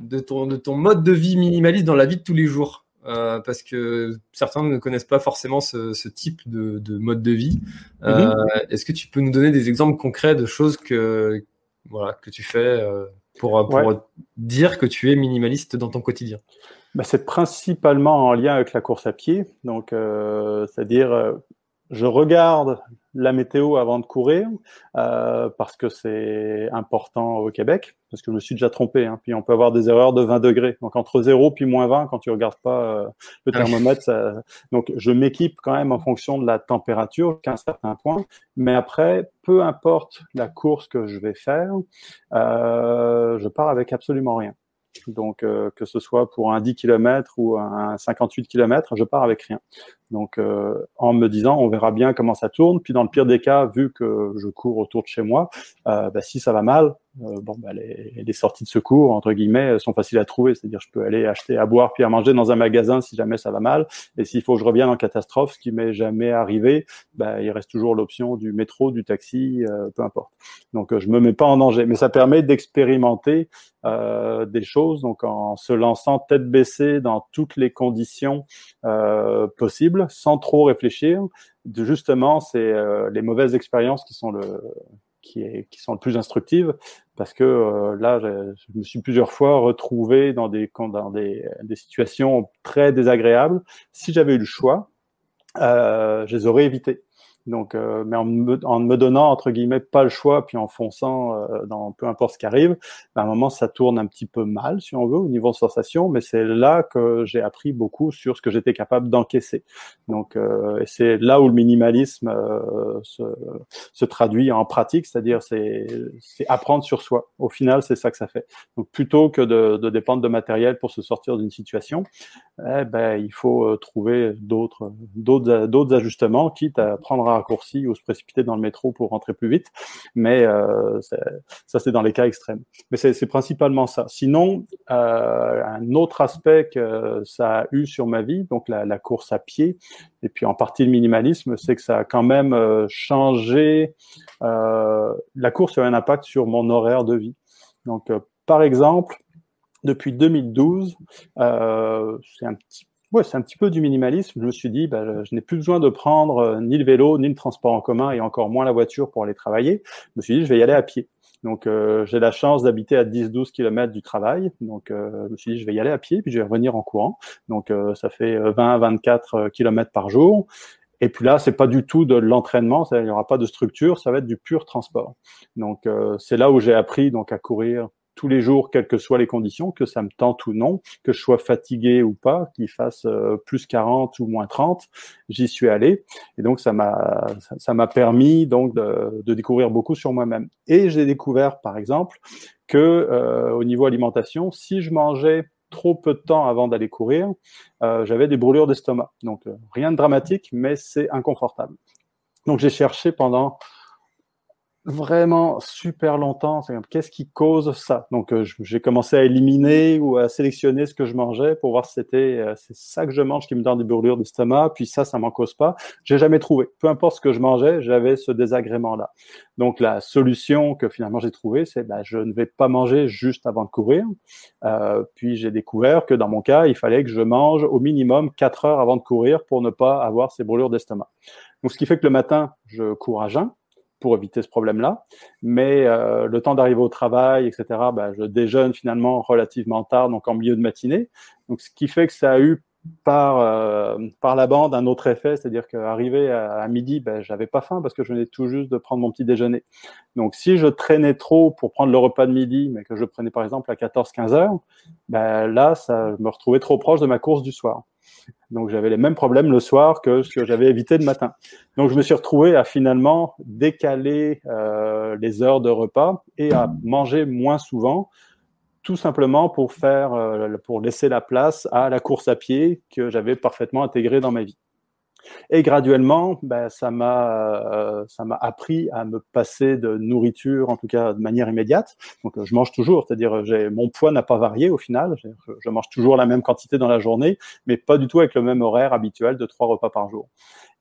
de, ton, de ton mode de vie minimaliste dans la vie de tous les jours? Euh, parce que certains ne connaissent pas forcément ce, type de, mode de vie. Euh, mhm. Est-ce que tu peux nous donner des exemples concrets de choses que, voilà, que tu fais euh, pour, pour dire que tu es minimaliste dans ton quotidien? Bah, C'est principalement en lien avec la course à pied. Donc, c'est-à-dire, je regarde la météo avant de courir euh, parce que c'est important au Québec, parce que je me suis déjà trompé. Hein. Puis on peut avoir des erreurs de 20 degrés. Donc entre 0 puis moins 20, quand tu regardes pas euh, le ah thermomètre, ça... donc je m'équipe quand même en fonction de la température qu'à un certain point. Mais après, peu importe la course que je vais faire, euh, je pars avec absolument rien. Donc, euh, que ce soit pour un 10 km ou un 58 km, je pars avec rien. Donc, euh, en me disant, on verra bien comment ça tourne. Puis, dans le pire des cas, vu que je cours autour de chez moi, euh, bah, si ça va mal, euh, bon, bah, les, les, sorties de secours, entre guillemets, sont faciles à trouver. C'est-à-dire, je peux aller acheter à boire puis à manger dans un magasin si jamais ça va mal. Et s'il faut que je revienne en catastrophe, ce qui m'est jamais arrivé, bah, il reste toujours l'option du métro, du taxi, euh, peu importe. Donc, euh, je me mets pas en danger. Mais ça permet d'expérimenter euh, des choses, donc en se lançant tête baissée dans toutes les conditions possibles, sans trop réfléchir. De, justement, c'est les mauvaises expériences qui sont le qui, sont le plus instructives parce que euh, là, je, me suis plusieurs fois retrouvé dans des, dans des, des situations très désagréables. Si j'avais eu le choix, euh, je les aurais évitées. Donc, euh, mais en me, en me, donnant entre guillemets pas le choix, puis en fonçant euh, dans peu importe ce qui arrive, ben, à un moment ça tourne un petit peu mal, si on veut, au niveau sensation. Mais c'est là que j'ai appris beaucoup sur ce que j'étais capable d'encaisser. Donc, euh, c'est là où le minimalisme euh, se, se, traduit en pratique, c'est-à-dire c'est apprendre sur soi. Au final, c'est ça que ça fait. Donc, plutôt que de, de dépendre de matériel pour se sortir d'une situation, eh ben il faut trouver d'autres d'autres d'autres ajustements, quitte à prendre raccourci ou se précipiter dans le métro pour rentrer plus vite. Mais euh, ça, c'est dans les cas extrêmes. Mais c'est principalement ça. Sinon, euh, un autre aspect que ça a eu sur ma vie, donc la, course à pied, et puis en partie le minimalisme, c'est que ça a quand même euh, changé. La course a eu un impact sur mon horaire de vie. Donc, par exemple, depuis 2012, euh, c'est un petit C'est un petit peu du minimalisme. Je me suis dit, bah, je n'ai plus besoin de prendre euh, ni le vélo, ni le transport en commun, et encore moins la voiture pour aller travailler. Je me suis dit, je vais y aller à pied. Donc, euh, j'ai la chance d'habiter à 10-12 km du travail. Donc, euh, je me suis dit, je vais y aller à pied, puis je vais revenir en courant. Donc, ça fait 20-24 km par jour. Et puis là, c'est pas du tout de l'entraînement, il n'y aura pas de structure, ça va être du pur transport. Donc, c'est là où j'ai appris donc à courir tous les jours, quelles que soient les conditions, que ça me tente ou non, que je sois fatigué ou pas, qu'il fasse euh, plus 40 ou moins 30, j'y suis allé. Et donc, ça m'a, ça m'a permis donc de, de, découvrir beaucoup sur moi-même. Et j'ai découvert, par exemple, que euh, au niveau alimentation, si je mangeais trop peu de temps avant d'aller courir, euh, j'avais des brûlures d'estomac. Donc, rien de dramatique, mais c'est inconfortable. Donc, j'ai cherché pendant vraiment super longtemps. Qu'est-ce qui cause ça? Donc, euh, j'ai commencé à éliminer ou à sélectionner ce que je mangeais pour voir si c'était euh, c'est ça que je mange qui me donne des brûlures d'estomac. Puis ça, ça m'en cause pas. J'ai jamais trouvé. Peu importe ce que je mangeais, j'avais ce désagrément-là. Donc, la solution que finalement j'ai trouvée, c'est bah, je ne vais pas manger juste avant de courir. Euh, puis j'ai découvert que dans mon cas, il fallait que je mange au minimum 4 heures avant de courir pour ne pas avoir ces brûlures d'estomac. Donc, ce qui fait que le matin, je cours à jeun pour éviter ce problème-là. Mais euh, le temps d'arriver au travail, etc., bah, je déjeune finalement relativement tard, donc en milieu de matinée. Donc, ce qui fait que ça a eu par euh, par la bande un autre effet, c'est-à-dire qu'arrivé à, à, midi, ben, j'avais pas faim parce que je venais tout juste de prendre mon petit déjeuner. Donc si je traînais trop pour prendre le repas de midi, mais que je prenais par exemple à 14-15 heures, ben, là, ça me retrouvais trop proche de ma course du soir. Donc j'avais les mêmes problèmes le soir que ce que j'avais évité le matin. Donc je me suis retrouvé à finalement décaler euh, les heures de repas et à manger moins souvent, tout simplement pour faire, euh, pour laisser la place à la course à pied que j'avais parfaitement intégrée dans ma vie. Et graduellement, ben, ça m'a euh, appris à me passer de nourriture, en tout cas de manière immédiate. Donc je mange toujours, c'est-à-dire mon poids n'a pas varié au final. Je mange toujours la même quantité dans la journée, mais pas du tout avec le même horaire habituel de trois repas par jour.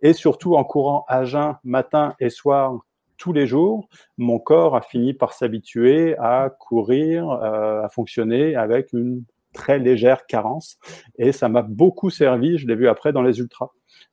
Et surtout en courant à jeun matin et soir tous les jours, mon corps a fini par s'habituer à courir, à fonctionner avec une très légère carence. Et ça m'a beaucoup servi, je l'ai vu après dans les ultras.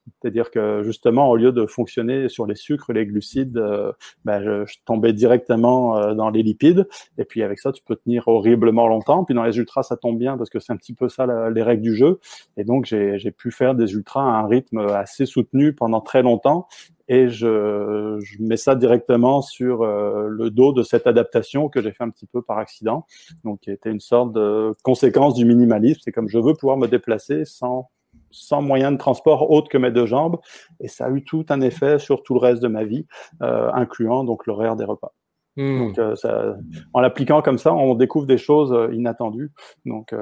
C'est-à-dire que justement, au lieu de fonctionner sur les sucres, les glucides, euh, ben, je, tombais directement euh, dans les lipides. Et puis avec ça, tu peux tenir horriblement longtemps. Puis dans les ultras, ça tombe bien parce que c'est un petit peu ça les règles du jeu. Et donc j'ai pu faire des ultras à un rythme assez soutenu pendant très longtemps. Et je, je mets ça directement sur euh, le dos de cette adaptation que j'ai fait un petit peu par accident. Donc qui était une sorte de conséquence du minimalisme. C'est comme je veux pouvoir me déplacer sans sans moyen de transport autre que mes deux jambes. Et ça a eu tout un effet sur tout le reste de ma vie, euh, incluant donc l'horaire des repas. Hmm. Donc, euh, ça, en l'appliquant comme ça, on découvre des choses inattendues. Donc,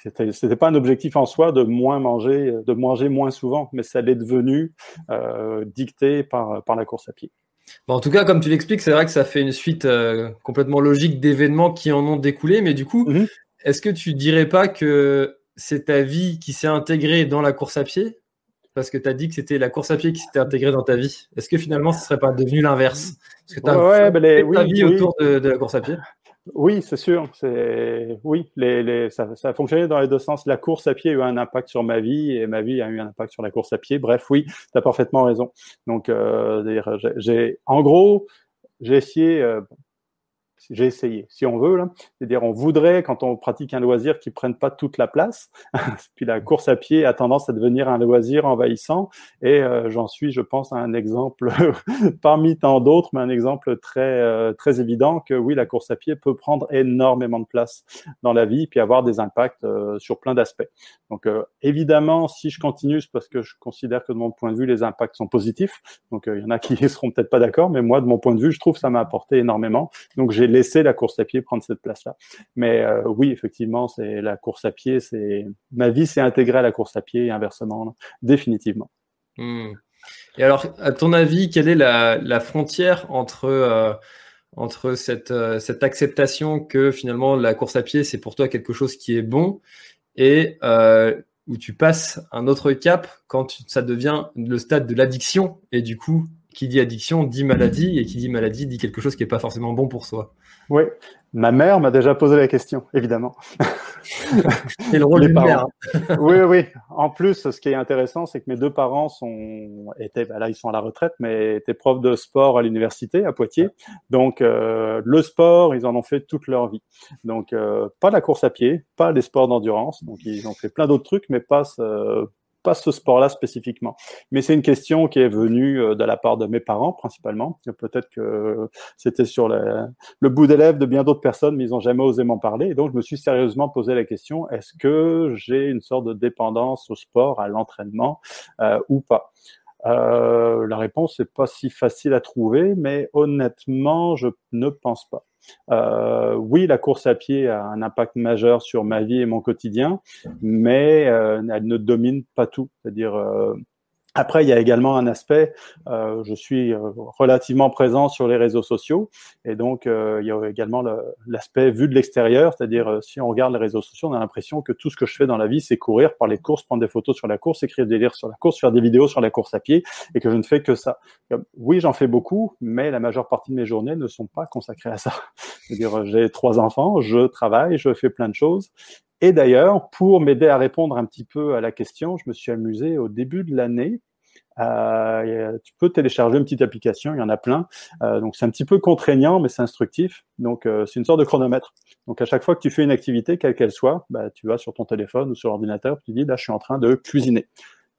c'était, c'était pas un objectif en soi de moins manger, de manger moins souvent, mais ça l'est devenu euh, dicté par, par la course à pied. Bon, en tout cas, comme tu l'expliques, c'est vrai que ça fait une suite complètement logique d'événements qui en ont découlé. Mais du coup, mm-hmm. est-ce que tu dirais pas que c'est ta vie qui s'est intégrée dans la course à pied Parce que tu as dit que c'était la course à pied qui s'était intégrée dans ta vie. Est-ce que finalement, ce ne serait pas devenu l'inverse? Parce que tu as ben ta vie autour de, la course à pied oui, c'est sûr. C'est oui, les, ça, a fonctionné dans les deux sens. La course à pied a eu un impact sur ma vie et ma vie a eu un impact sur la course à pied. Bref, oui, tu as parfaitement raison. Donc, euh, en gros, j'ai essayé. Euh, j'ai essayé, si on veut. C'est-à-dire, on voudrait, quand on pratique un loisir, qu'il ne prenne pas toute la place. Puis la course à pied a tendance à devenir un loisir envahissant. Et euh, j'en suis, je pense, un exemple parmi tant d'autres, mais un exemple très, euh, très évident que oui, la course à pied peut prendre énormément de place dans la vie, puis avoir des impacts euh, sur plein d'aspects. Donc, évidemment, si je continue, c'est parce que je considère que de mon point de vue, les impacts sont positifs. Donc, il y en a qui seront peut-être pas d'accord, mais moi, de mon point de vue, je trouve que ça m'a apporté énormément. Donc, j'ai laisser la course à pied prendre cette place-là. Mais euh, oui, effectivement, c'est la course à pied, c'est ma vie s'est intégrée à la course à pied et inversement, définitivement. Hmm. Et alors, à ton avis, quelle est la, frontière entre euh, entre cette, euh, cette acceptation que finalement la course à pied c'est pour toi quelque chose qui est bon et où tu passes un autre cap quand ça devient le stade de l'addiction et du coup qui dit addiction dit maladie et qui dit maladie dit quelque chose qui n'est pas forcément bon pour soi? Oui, ma mère m'a déjà posé la question, évidemment. C'est le rôle du mère. oui, oui. En plus, ce qui est intéressant, c'est que mes deux parents sont étaient, bah là, ils sont à la retraite, mais étaient profs de sport à l'université à Poitiers. Donc, euh, le sport, ils en ont fait toute leur vie. Donc, euh, pas la course à pied, pas les sports d'endurance. Donc, ils ont fait plein d'autres trucs, mais pas ce, pas ce sport-là spécifiquement. Mais c'est une question qui est venue euh, de la part de mes parents principalement. Peut-être que c'était sur le bout des de bien d'autres personnes, mais ils n'ont jamais osé m'en parler. Donc, je me suis sérieusement posé la question est-ce que j'ai une sorte de dépendance au sport, à l'entraînement euh, ou pas? Euh, La réponse n'est pas si facile à trouver, mais honnêtement, je ne pense pas. Euh, oui, la course à pied a un impact majeur sur ma vie et mon quotidien, mais euh, elle ne domine pas tout. C'est-à-dire, euh, après, il y a également un aspect, euh, je suis euh, relativement présent sur les réseaux sociaux, et donc euh, il y a également l'aspect vu de l'extérieur, c'est-à-dire euh, si on regarde les réseaux sociaux, on a l'impression que tout ce que je fais dans la vie, c'est courir, par les courses, prendre des photos sur la course, écrire des livres sur la course, faire des vidéos sur la course à pied, et que je ne fais que ça. Oui, j'en fais beaucoup, mais la majeure partie de mes journées ne sont pas consacrées à ça. C'est-à-dire, j'ai trois enfants, je travaille, je fais plein de choses, et d'ailleurs, pour m'aider à répondre un petit peu à la question, je me suis amusé au début de l'année. Euh, tu peux télécharger une petite application, il y en a plein. Euh, donc c'est un petit peu contraignant, mais c'est instructif. Donc euh, c'est une sorte de chronomètre. Donc à chaque fois que tu fais une activité, quelle qu'elle soit, bah, tu vas sur ton téléphone ou sur l'ordinateur, tu dis là je suis en train de cuisiner.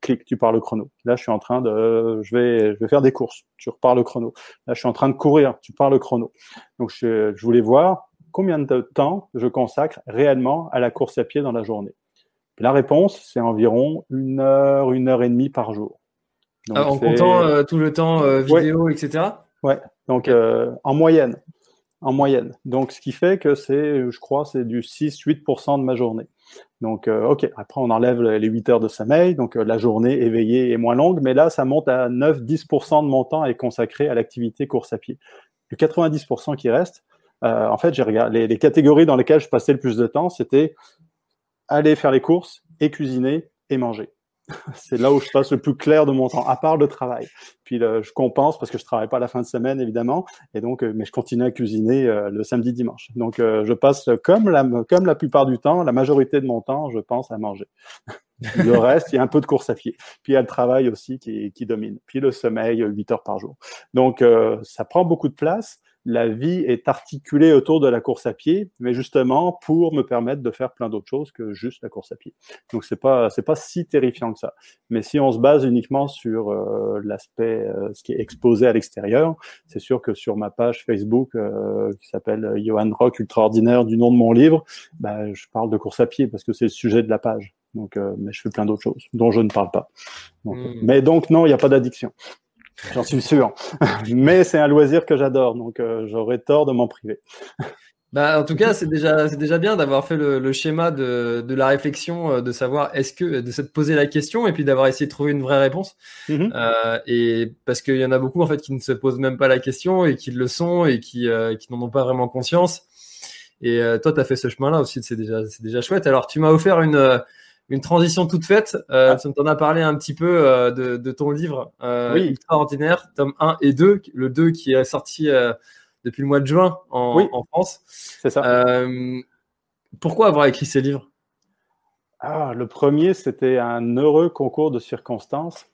Clique, tu pars le chrono. Là je suis en train de, je vais, je vais faire des courses. Tu repars le chrono. Là je suis en train de courir. Tu pars le chrono. Donc je, je voulais voir combien de temps je consacre réellement à la course à pied dans la journée? La réponse, c'est environ une heure, une heure et demie par jour. Donc ah, en comptant euh, tout le temps euh, vidéo, etc. Ouais, donc euh, en moyenne. En moyenne. Donc, ce qui fait que c'est, je crois, c'est du 6-8% de ma journée. Donc, OK, après, on enlève les 8 heures de sommeil, donc la journée éveillée est moins longue, mais là, ça monte à 9-10% de mon temps est consacré à l'activité course à pied. Le 90% qui reste, euh, en fait, j'ai regardé les, catégories dans lesquelles je passais le plus de temps, c'était aller faire les courses et cuisiner et manger. c'est là où je passe le plus clair de mon temps, à part le travail. Puis je compense parce que je travaille pas la fin de semaine évidemment, et donc mais je continue à cuisiner le samedi dimanche. Donc je passe comme la comme la plupart du temps, la majorité de mon temps, je pense à manger. Le reste, il y a un peu de course à pied. Puis il y a le travail aussi qui, qui domine. Puis le sommeil, 8 heures par jour. Donc euh, ça prend beaucoup de place. La vie est articulée autour de la course à pied, mais justement pour me permettre de faire plein d'autres choses que juste la course à pied. Donc c'est pas c'est pas si terrifiant que ça. Mais si on se base uniquement sur euh, l'aspect euh, ce qui est exposé à l'extérieur, c'est sûr que sur ma page Facebook qui s'appelle Johan Rock Ultraordinaire du nom de mon livre, bah, je parle de course à pied parce que c'est le sujet de la page. Donc, euh, mais je fais plein d'autres choses dont je ne parle pas. Donc, hmm. Mais donc, non, il n'y a pas d'addiction. J'en suis sûr. mais c'est un loisir que j'adore, donc euh, j'aurais tort de m'en priver. Bah, en tout cas, c'est déjà, c'est déjà bien d'avoir fait le, le schéma de, de, la réflexion, euh, de savoir est-ce que, de se poser la question et puis d'avoir essayé de trouver une vraie réponse. Mm-hmm. euh, et parce qu'il y en a beaucoup en fait qui ne se posent même pas la question et qui le sont et qui, euh, qui n'en ont pas vraiment conscience. Et toi, tu as fait ce chemin-là aussi, c'est déjà, c'est déjà chouette. Alors, tu m'as offert une une transition toute faite. Euh, ah. Tu en as parlé un petit peu euh, de, ton livre euh, Extraordinaire, tome 1 et 2, le 2 qui est sorti euh, depuis le mois de juin en, en France. C'est ça. pourquoi avoir écrit ces livres? Ah, Le premier, c'était un heureux concours de circonstances.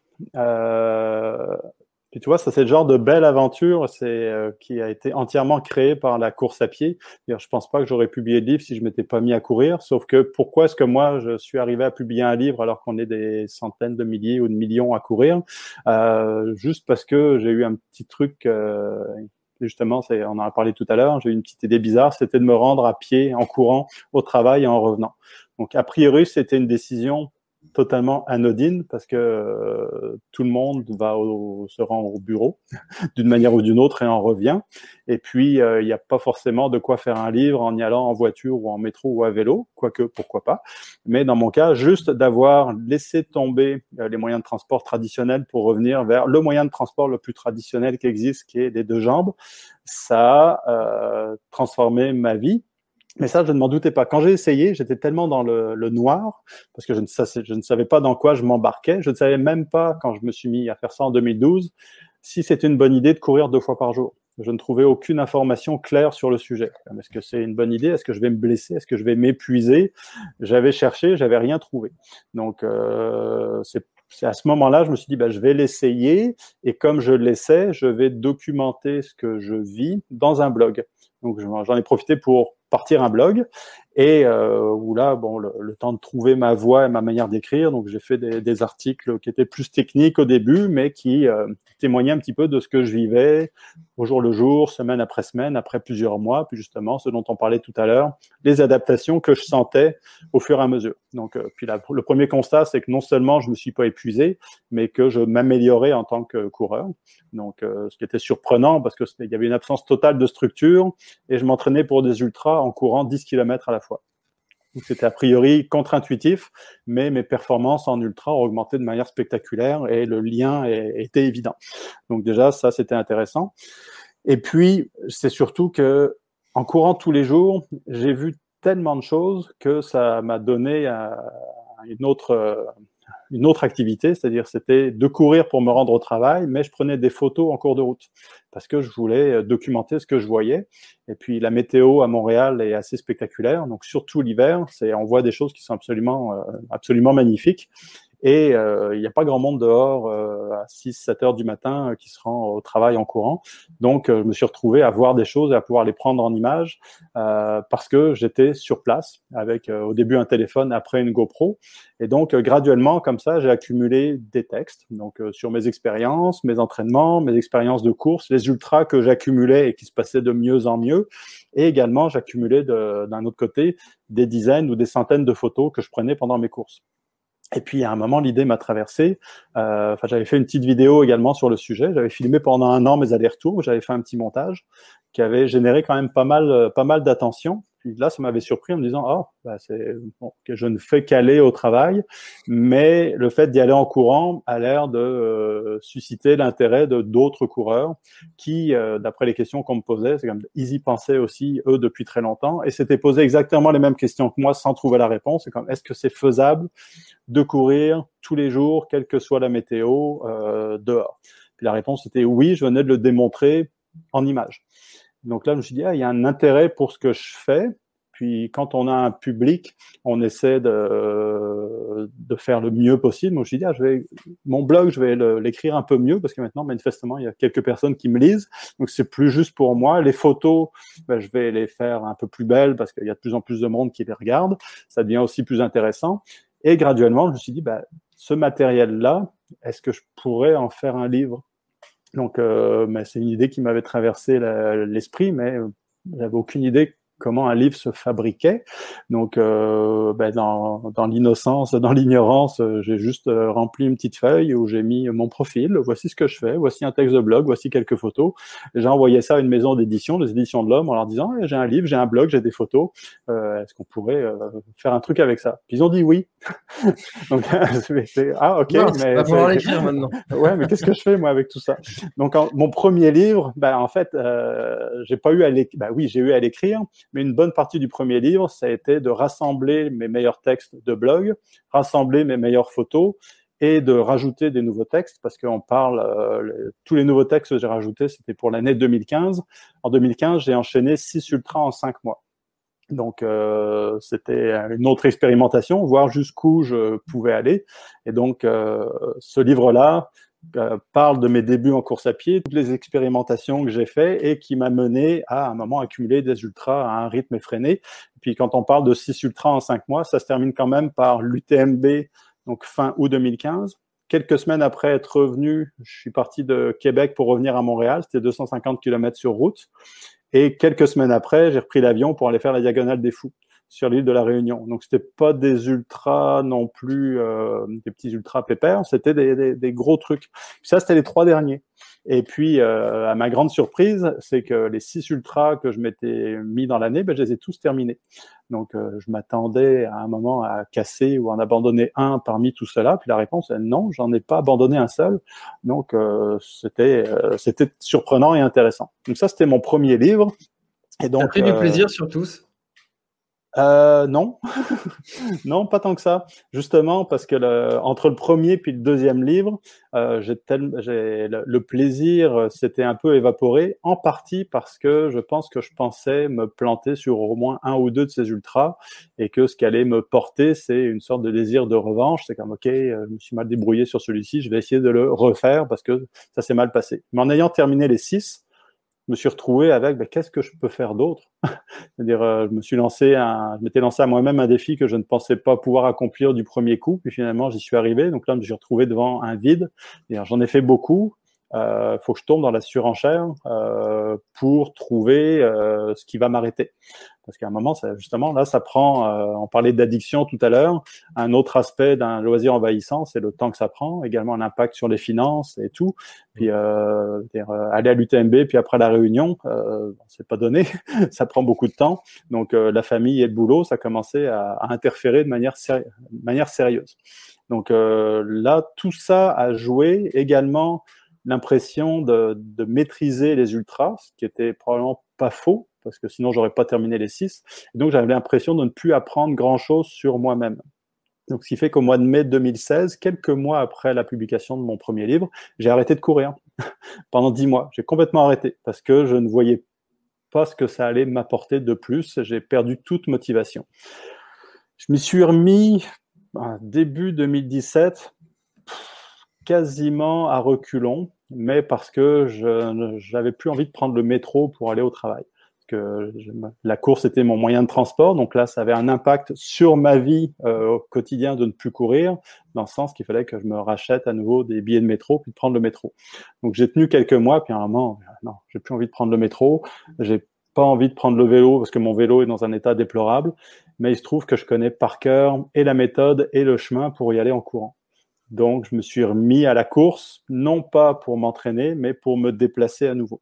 Puis tu vois, ça c'est le genre de belle aventure c'est euh, qui a été entièrement créé par la course à pied. Je pense pas que j'aurais publié le livre si je m'étais pas mis à courir. Sauf que pourquoi est-ce que moi je suis arrivé à publier un livre alors qu'on est des centaines de milliers ou de millions à courir? Euh, Juste parce que j'ai eu un petit truc. Euh, justement, on en a parlé tout à l'heure. J'ai eu une petite idée bizarre, c'était de me rendre à pied en courant au travail et en revenant. Donc a priori, c'était une décision totalement anodine parce que euh, tout le monde va se rend au bureau d'une manière ou d'une autre et en revient. Et puis, euh, il n'y a pas forcément de quoi faire un livre en y allant en voiture ou en métro ou à vélo, quoique pourquoi pas. Mais dans mon cas, juste d'avoir laissé tomber euh, les moyens de transport traditionnels pour revenir vers le moyen de transport le plus traditionnel qui existe, qui est des deux jambes, ça a transformé ma vie mais ça, je ne m'en doutais pas. Quand j'ai essayé, j'étais tellement dans le, noir, parce que je ne, je ne, savais pas dans quoi je m'embarquais. Je ne savais même pas, quand je me suis mis à faire ça en 2012, si c'était une bonne idée de courir deux fois par jour. Je ne trouvais aucune information claire sur le sujet. Est-ce que c'est une bonne idée? Est-ce que je vais me blesser? Est-ce que je vais m'épuiser? J'avais cherché, j'avais rien trouvé. Donc, euh, c'est à ce moment-là, je me suis dit, bah, je vais l'essayer. Et comme je l'essaie, je vais documenter ce que je vis dans un blog. Donc, j'en ai profité pour partir un blog et euh, où là, bon, le, temps de trouver ma voix et ma manière d'écrire, donc j'ai fait des, articles qui étaient plus techniques au début, mais qui euh, témoignaient un petit peu de ce que je vivais au jour le jour, semaine après semaine, après plusieurs mois, puis justement ce dont on parlait tout à l'heure, les adaptations que je sentais au fur et à mesure. Donc, euh, puis là, le premier constat, c'est que non seulement je me suis pas épuisé, mais que je m'améliorais en tant que coureur. Donc, euh, ce qui était surprenant parce que il y avait une absence totale de structure et je m'entraînais pour des ultras en courant 10 km à la fois. C'était a priori contre-intuitif, mais mes performances en ultra ont augmenté de manière spectaculaire et le lien était évident. Donc déjà, ça, c'était intéressant. Et puis, c'est surtout que en courant tous les jours, j'ai vu tellement de choses que ça m'a donné euh, une autre une autre activité, c'est-à-dire c'était de courir pour me rendre au travail, mais je prenais des photos en cours de route parce que je voulais euh, documenter ce que je voyais. Et puis la météo à Montréal est assez spectaculaire, donc surtout l'hiver, c'est on voit des choses qui sont absolument euh, absolument magnifiques. Et euh, il n'y a pas grand monde dehors euh, à 6-7 heures du matin euh, qui se rend au travail en courant. Donc, je me suis retrouvé à voir des choses et à pouvoir les prendre en image parce que j'étais sur place avec au début un téléphone, après une GoPro. Et donc, graduellement, comme ça, j'ai accumulé des textes donc sur mes expériences, mes entraînements, mes expériences de course, les ultras que j'accumulais et qui se passaient de mieux en mieux. Et également, j'accumulais d'un autre côté des dizaines ou des centaines de photos que je prenais pendant mes courses. Et puis à un moment, l'idée m'a traversé. Euh, j'avais fait une petite vidéo également sur le sujet. J'avais filmé pendant un an mes allers-retours. J'avais fait un petit montage qui avait généré quand même pas mal, pas mal d'attention. Puis là, ça m'avait surpris en me disant, bah, c'est que je ne fais qu'aller au travail, mais le fait d'y aller en courant a l'air de euh, susciter l'intérêt de d'autres coureurs qui, euh, d'après les questions qu'on me posait, c'est comme ils y pensaient aussi eux depuis très longtemps et s'étaient posé exactement les mêmes questions que moi sans trouver la réponse. C'est comme est-ce que c'est faisable de courir tous les jours, quelle que soit la météo, euh, dehors? Puis la réponse était oui, je venais de le démontrer en image. Donc là, je me suis dit, ah, il y a un intérêt pour ce que je fais. Puis quand on a un public, on essaie de, de faire le mieux possible. Moi, je me suis dit, ah, je vais, mon blog, je vais l'écrire un peu mieux parce que maintenant, manifestement, il y a quelques personnes qui me lisent. Donc c'est plus juste pour moi. Les photos, ben, je vais les faire un peu plus belles parce qu'il y a de plus en plus de monde qui les regarde. Ça devient aussi plus intéressant. Et graduellement, je me suis dit, bah, ce matériel-là, est-ce que je pourrais en faire un livre? Donc, euh, c'est une idée qui m'avait traversé l'esprit, mais euh, j'avais aucune idée comment un livre se fabriquait. Donc, euh, ben dans, dans l'innocence, dans l'ignorance, euh, j'ai juste euh, rempli une petite feuille où j'ai mis mon profil. Voici ce que je fais. Voici un texte de blog. Voici quelques photos. J'ai envoyé ça à une maison d'édition, les éditions de l'Homme, en leur disant j'ai un livre, j'ai un blog, j'ai des photos. Euh, Est-ce qu'on pourrait euh, faire un truc avec ça? Puis ils ont dit oui. Donc, ah ok. mais va pouvoir l'écrire maintenant. ouais, mais qu'est-ce que je fais moi avec tout ça? Donc, mon premier livre, ben en fait, j'ai pas eu à l'écrire. Ben, oui, j'ai eu à l'écrire mais une bonne partie du premier livre, ça a été de rassembler mes meilleurs textes de blog, rassembler mes meilleures photos et de rajouter des nouveaux textes parce qu'on parle, euh, tous les nouveaux textes que j'ai rajoutés, c'était pour l'année 2015. En 2015, j'ai enchaîné 6 ultras en 5 mois. Donc euh, c'était une autre expérimentation, voir jusqu'où je pouvais aller. Et donc euh, ce livre-là, parle de mes débuts en course à pied, toutes les expérimentations que j'ai fait et qui m'a mené à, un moment accumuler des ultras à un rythme effréné. Puis quand on parle de 6 ultras en 5 mois, ça se termine quand même par l'UTMB, donc fin août 2015. Quelques semaines après être revenu, je suis parti de Québec pour revenir à Montréal, c'était 250 km sur route. Et quelques semaines après, j'ai repris l'avion pour aller faire la diagonale des fous sur l'île de la Réunion. Donc c'était pas des ultras non plus, euh, des petits ultras pépères, c'était des, des, des, gros trucs. Ça c'était les trois derniers. Et puis euh, à ma grande surprise, c'est que les six ultras que je m'étais mis dans l'année, ben, je les ai tous terminés. Donc euh, je m'attendais à un moment à casser ou en abandonner un parmi tout cela. Puis la réponse est non, j'en ai pas abandonné un seul. Donc euh, c'était c'était surprenant et intéressant. Donc ça c'était mon premier livre. Et donc, T'as pris du plaisir sur tous euh, non, non, pas tant que ça. Justement, parce que le, entre le premier puis le deuxième livre, euh, j'ai le, le, plaisir euh, s'était un peu évaporé, en partie parce que je pense que je pensais me planter sur au moins un ou deux de ces ultras, et que ce qui allait me porter, c'est une sorte de désir de revanche. C'est comme ok, euh, je me suis mal débrouillé sur celui-ci, je vais essayer de le refaire parce que ça s'est mal passé. Mais en ayant terminé les six, me suis retrouvé avec ben, qu'est-ce que je peux faire d'autre? C'est-à-dire, euh, je me suis lancé, un, je m'étais lancé à moi-même un défi que je ne pensais pas pouvoir accomplir du premier coup, puis finalement j'y suis arrivé. Donc là, je me suis retrouvé devant un vide. J'en ai fait beaucoup. Il euh, faut que je tombe dans la surenchère euh, pour trouver ce qui va m'arrêter. Parce qu'à un moment, ça, justement, là, ça prend, euh, on parlait d'addiction tout à l'heure, un autre aspect d'un loisir envahissant, c'est le temps que ça prend, également un impact sur les finances et tout. Puis euh, euh aller à l'UTMB, puis après la réunion, euh, c'est pas donné, ça prend beaucoup de temps. Donc la famille et le boulot, ça commençait à, à interférer de manière, de manière sérieuse. Donc là, tout ça a joué également l'impression de, de, maîtriser les ultras, ce qui était probablement pas faux, parce que sinon j'aurais pas terminé les six. Donc j'avais l'impression de ne plus apprendre grand-chose sur moi-même. Donc, ce qui fait qu'au mois de mai 2016, quelques mois après la publication de mon premier livre, j'ai arrêté de courir pendant dix mois. J'ai complètement arrêté parce que je ne voyais pas ce que ça allait m'apporter de plus. J'ai perdu toute motivation. Je m'y suis remis début 2017 quasiment à reculons, mais parce que je n'avais plus envie de prendre le métro pour aller au travail. La course était mon moyen de transport, donc là, ça avait un impact sur ma vie euh, au quotidien de ne plus courir, dans le sens qu'il fallait que je me rachète à nouveau des billets de métro puis de prendre le métro. Donc j'ai tenu quelques mois, puis à un moment, non, j'ai plus envie de prendre le métro, j'ai pas envie de prendre le vélo parce que mon vélo est dans un état déplorable, mais il se trouve que je connais par cœur et la méthode et le chemin pour y aller en courant. Donc, je me suis remis à la course, non pas pour m'entraîner, mais pour me déplacer à nouveau.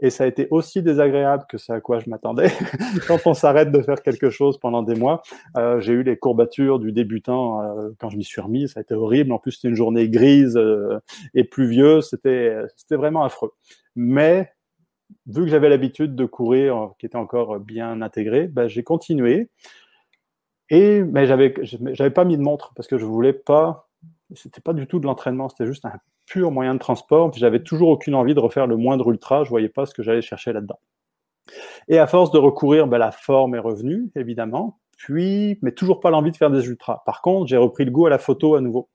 Et ça a été aussi désagréable que ce à quoi je m'attendais. quand on s'arrête de faire quelque chose pendant des mois, euh, j'ai eu les courbatures du débutant euh, quand je m'y suis remis. Ça a été horrible. En plus, c'était une journée grise euh, et pluvieuse. C'était, c'était vraiment affreux. Mais vu que j'avais l'habitude de courir, qui était encore bien intégré, ben, j'ai continué. Et mais j'avais, j'avais pas mis de montre parce que je voulais pas. C'était pas du tout de l'entraînement. C'était juste un pur moyen de transport. Puis j'avais toujours aucune envie de refaire le moindre ultra. Je voyais pas ce que j'allais chercher là-dedans. Et à force de recourir, ben, la forme est revenue, évidemment puis, mais toujours pas l'envie de faire des ultras. Par contre, j'ai repris le goût à la photo à nouveau.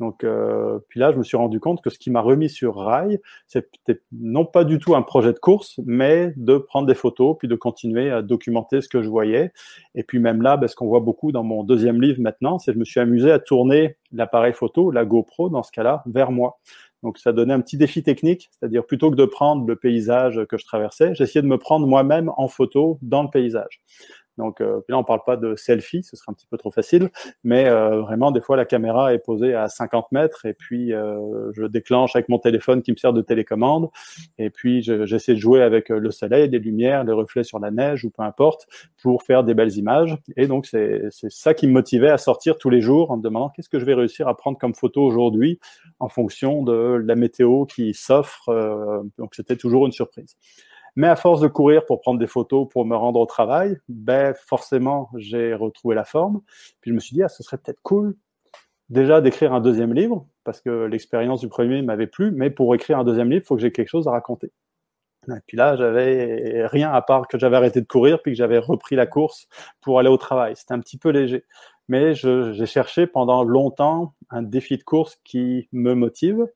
Donc, euh, puis là, je me suis rendu compte que ce qui m'a remis sur rail, c'était non pas du tout un projet de course, mais de prendre des photos, puis de continuer à documenter ce que je voyais. Et puis même là, ben, ce qu'on voit beaucoup dans mon deuxième livre maintenant, c'est que je me suis amusé à tourner l'appareil photo, la GoPro dans ce cas-là, vers moi. Donc ça donnait un petit défi technique, c'est-à-dire plutôt que de prendre le paysage que je traversais, j'essayais de me prendre moi-même en photo dans le paysage. Donc euh, là, on parle pas de selfie, ce serait un petit peu trop facile, mais euh, vraiment, des fois, la caméra est posée à 50 mètres et puis euh, je déclenche avec mon téléphone qui me sert de télécommande et puis j'essaie de jouer avec le soleil, les lumières, les reflets sur la neige ou peu importe pour faire des belles images. Et donc, c'est ça qui me motivait à sortir tous les jours en me demandant qu'est-ce que je vais réussir à prendre comme photo aujourd'hui en fonction de la météo qui s'offre. donc, c'était toujours une surprise. Mais à force de courir pour prendre des photos pour me rendre au travail, ben forcément, j'ai retrouvé la forme. Puis je me suis dit, ah, ce serait peut-être cool déjà d'écrire un deuxième livre, parce que l'expérience du premier m'avait plu, mais pour écrire un deuxième livre, il faut que j'ai quelque chose à raconter. Et puis là, j'avais rien à part que j'avais arrêté de courir, puis que j'avais repris la course pour aller au travail. C'était un petit peu léger. Mais j'ai cherché pendant longtemps un défi de course qui me motive.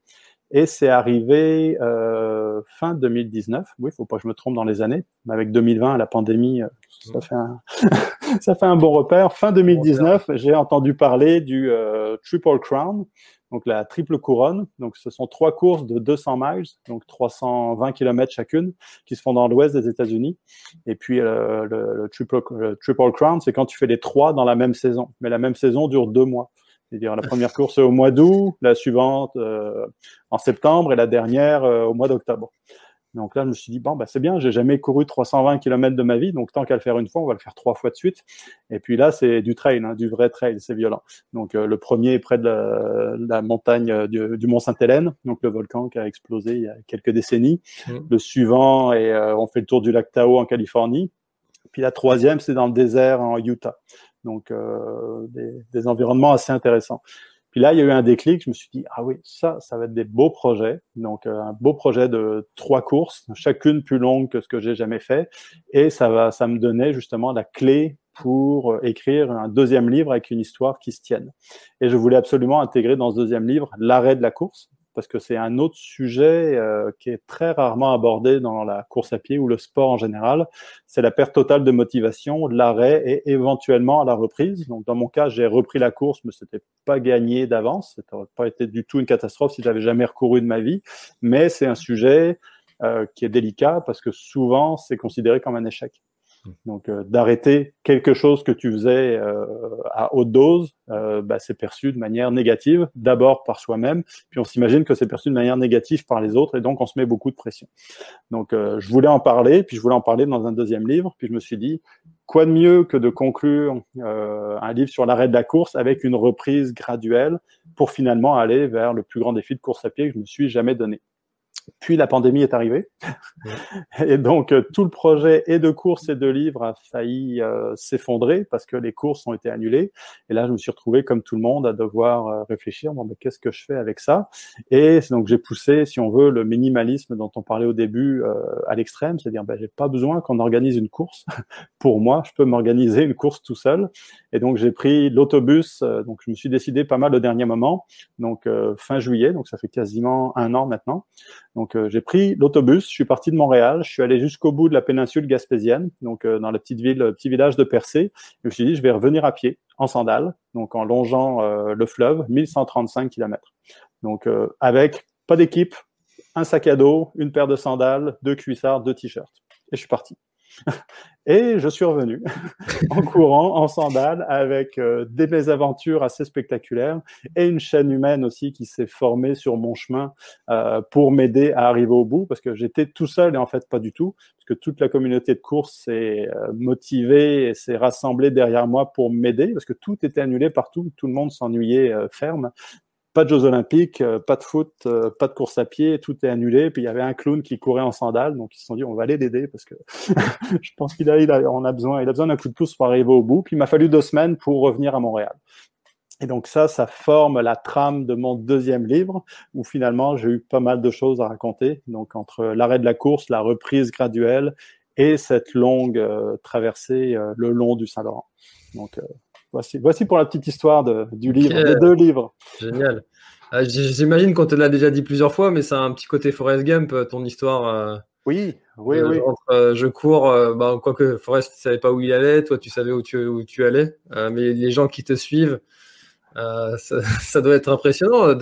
Et c'est arrivé euh, fin 2019. Oui, il faut pas que je me trompe dans les années. Mais avec 2020, la pandémie, euh, ça fait un, ça fait un bon repère. Fin 2019, j'ai entendu parler du euh, Triple Crown, donc la triple couronne. Donc ce sont trois courses de 200 miles, donc 320 km chacune, qui se font dans l'ouest des États-Unis. Et puis euh, le, le, triple, le Triple Crown, c'est quand tu fais les trois dans la même saison. Mais la même saison dure deux mois. C'est-à-dire la première course au mois d'août, la suivante euh, en septembre et la dernière euh, au mois d'octobre. Donc là, je me suis dit, bon, bah, c'est bien, j'ai jamais couru 320 km de ma vie, donc tant qu'à le faire une fois, on va le faire trois fois de suite. Et puis là, c'est du trail, hein, du vrai trail, c'est violent. Donc euh, le premier est près de la, montagne du, Mont Sainte-Hélène, donc le volcan qui a explosé il y a quelques décennies. Mmh. Le suivant, et on fait le tour du lac Tahoe en Californie. Puis la troisième, c'est dans le désert en Utah. Donc, euh, des, environnements assez intéressants. Puis là, il y a eu un déclic. Je me suis dit, ah oui, ça, ça va être des beaux projets. Donc, euh, un beau projet de trois courses, chacune plus longue que ce que j'ai jamais fait. Et ça va, ça me donnait justement la clé pour euh, écrire un deuxième livre avec une histoire qui se tienne. Et je voulais absolument intégrer dans ce deuxième livre l'arrêt de la course parce que c'est un autre sujet euh, qui est très rarement abordé dans la course à pied ou le sport en général. C'est la perte totale de motivation, l'arrêt et éventuellement la reprise. Donc dans mon cas, j'ai repris la course, mais c'était pas gagné d'avance. Ça n'aurait pas été du tout une catastrophe si j'avais jamais recouru de ma vie. Mais c'est un sujet euh, qui est délicat parce que souvent c'est considéré comme un échec. Donc, euh, d'arrêter quelque chose que tu faisais euh, à haute dose, euh, bah, c'est perçu de manière négative, d'abord par soi-même, puis on s'imagine que c'est perçu de manière négative par les autres, et donc on se met beaucoup de pression. Donc, je voulais en parler, puis je voulais en parler dans un deuxième livre, puis je me suis dit, quoi de mieux que de conclure un livre sur l'arrêt de la course avec une reprise graduelle pour finalement aller vers le plus grand défi de course à pied que je me suis jamais donné. Puis la pandémie est arrivée. et donc euh, tout le projet et de courses et de livres a failli euh, s'effondrer parce que les courses ont été annulées. Et là, je me suis retrouvé comme tout le monde à devoir euh, réfléchir, bon, mais qu'est-ce que je fais avec ça? Et donc j'ai poussé, si on veut, le minimalisme dont on parlait au début à l'extrême, c'est-à-dire ben, j'ai pas besoin qu'on organise une course. Pour moi, je peux m'organiser une course tout seul. Et donc j'ai pris l'autobus. donc je me suis décidé pas mal au dernier moment, donc fin juillet, donc ça fait quasiment un an maintenant. Donc euh, j'ai pris l'autobus, je suis parti de Montréal, je suis allé jusqu'au bout de la péninsule gaspésienne, donc euh, dans la petite ville, le petit village de Percé. Et je me suis dit, je vais revenir à pied, en sandales, donc en longeant euh, le fleuve, 1135 km. Donc avec pas d'équipe, un sac à dos, une paire de sandales, deux cuissards, deux t-shirts. Et je suis parti. Et je suis revenu en courant, en sandales, avec euh, des mésaventures assez spectaculaires et une chaîne humaine aussi qui s'est formée sur mon chemin euh, pour m'aider à arriver au bout, parce que j'étais tout seul et en fait pas du tout, parce que toute la communauté de course s'est euh, motivée et s'est rassemblée derrière moi pour m'aider, parce que tout était annulé partout, tout le monde s'ennuyait ferme pas de Jeux Olympiques, euh, pas de foot, euh, pas de course à pied, tout est annulé. Puis il y avait un clown qui courait en sandales, donc ils se sont dit on va aller l'aider parce que je pense qu'il a, il a, on a besoin, il a besoin d'un coup de pouce pour arriver au bout. Puis il m'a fallu deux semaines pour revenir à Montréal. Et donc ça, ça forme la trame de mon deuxième livre, où finalement j'ai eu pas mal de choses à raconter. Donc entre l'arrêt de la course, la reprise graduelle et cette longue euh, traversée le long du Saint-Laurent. Donc Voici, voici pour la petite histoire de, du livre, des deux livres. Génial. Euh, j'imagine qu'on te l'a déjà dit plusieurs fois, mais c'est un petit côté Forrest Gump, euh, ton histoire. Euh, oui, oui, oui. je cours, bah, quoique Forrest ne savait pas où il allait, toi tu savais où tu, où tu allais, mais les gens qui te suivent, ça, ça, doit être impressionnant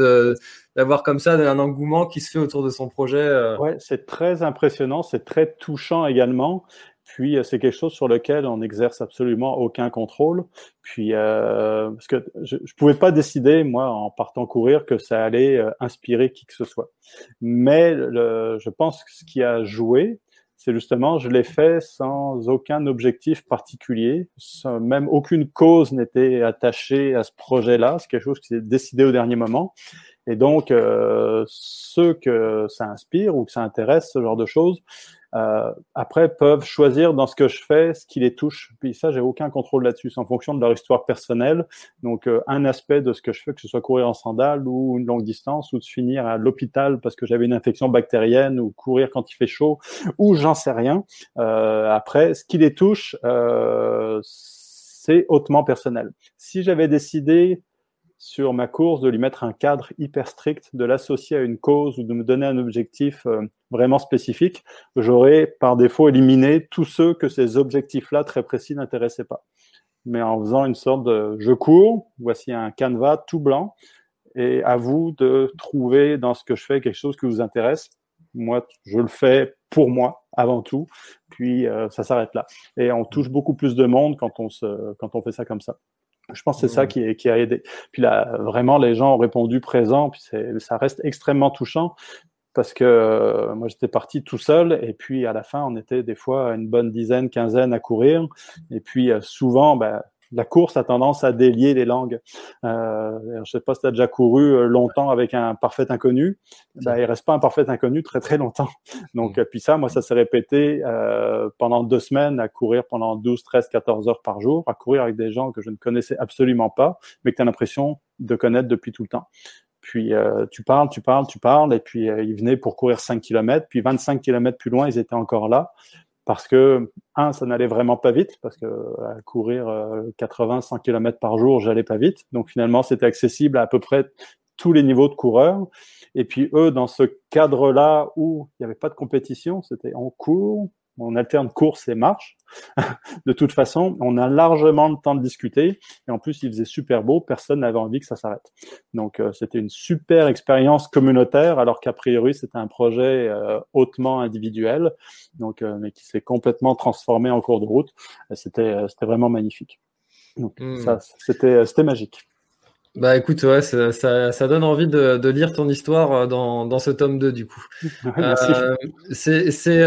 d'avoir comme ça un engouement qui se fait autour de son projet. Ouais, c'est très impressionnant, c'est très touchant également. Puis euh, c'est quelque chose sur lequel on n'exerce absolument aucun contrôle. Puis euh, parce que je, ne pouvais pas décider moi en partant courir que ça allait euh, inspirer qui que ce soit. Mais je pense que ce qui a joué, c'est justement je l'ai fait sans aucun objectif particulier, même aucune cause n'était attachée à ce projet-là. C'est quelque chose qui s'est décidé au dernier moment. Et donc, euh, ceux que ça inspire ou que ça intéresse, ce genre de choses, euh, après peuvent choisir dans ce que je fais ce qui les touche. Puis ça, j'ai aucun contrôle là-dessus. C'est en fonction de leur histoire personnelle. Donc, euh, un aspect de ce que je fais, que ce soit courir en sandales ou une longue distance, ou de finir à l'hôpital parce que j'avais une infection bactérienne, ou courir quand il fait chaud, ou j'en sais rien. Euh, après, ce qui les touche, c'est hautement personnel. Si j'avais décidé sur ma course, de lui mettre un cadre hyper strict, de l'associer à une cause ou de me donner un objectif euh, vraiment spécifique, j'aurais par défaut éliminé tous ceux que ces objectifs-là très précis n'intéressaient pas. Mais en faisant une sorte de je cours, voici un canevas tout blanc, et à vous de trouver dans ce que je fais quelque chose qui vous intéresse. Moi, je le fais pour moi avant tout, puis euh, ça s'arrête là. Et on touche beaucoup plus de monde quand on, se, quand on fait ça comme ça. Je pense que c'est ça qui, qui, a aidé. Puis là, vraiment, les gens ont répondu présent, puis ça reste extrêmement touchant parce que euh, moi j'étais parti tout seul et puis à la fin on était des fois une bonne dizaine, quinzaine à courir et puis euh, souvent ben, la course a tendance à délier les langues. Euh, je sais pas si tu as déjà couru euh, longtemps avec un parfait inconnu. Ben, il reste pas un parfait inconnu très très longtemps. Donc, mm. puis ça, moi, ça s'est répété euh, pendant deux semaines à courir pendant 12, 13, 14 heures par jour, à courir avec des gens que je ne connaissais absolument pas, mais que tu as l'impression de connaître depuis tout le temps. Puis euh, tu parles, tu parles, tu parles, et puis euh, ils venaient pour courir 5 km, puis 25 km plus loin, ils étaient encore là parce que un, ça n'allait vraiment pas vite parce que à courir 80-100 euh, km par jour, j'allais pas vite. Donc finalement, c'était accessible à à peu près tous les niveaux de coureurs. Et puis eux, dans ce cadre-là où il n'y avait pas de compétition, c'était en cours, on alterne course et marche. de toute façon, on a largement le temps de discuter. Et en plus, il faisait super beau. Personne n'avait envie que ça s'arrête. Donc, euh, c'était une super expérience communautaire, alors qu'a priori, c'était un projet euh, hautement individuel, donc, euh, mais qui s'est complètement transformé en cours de route. C'était, vraiment magnifique. Donc, hmm. ça, c'était, magique. Bah écoute, ouais, ça, ça, donne envie de, de, lire ton histoire dans, dans ce tome 2 du coup. Merci. c'est,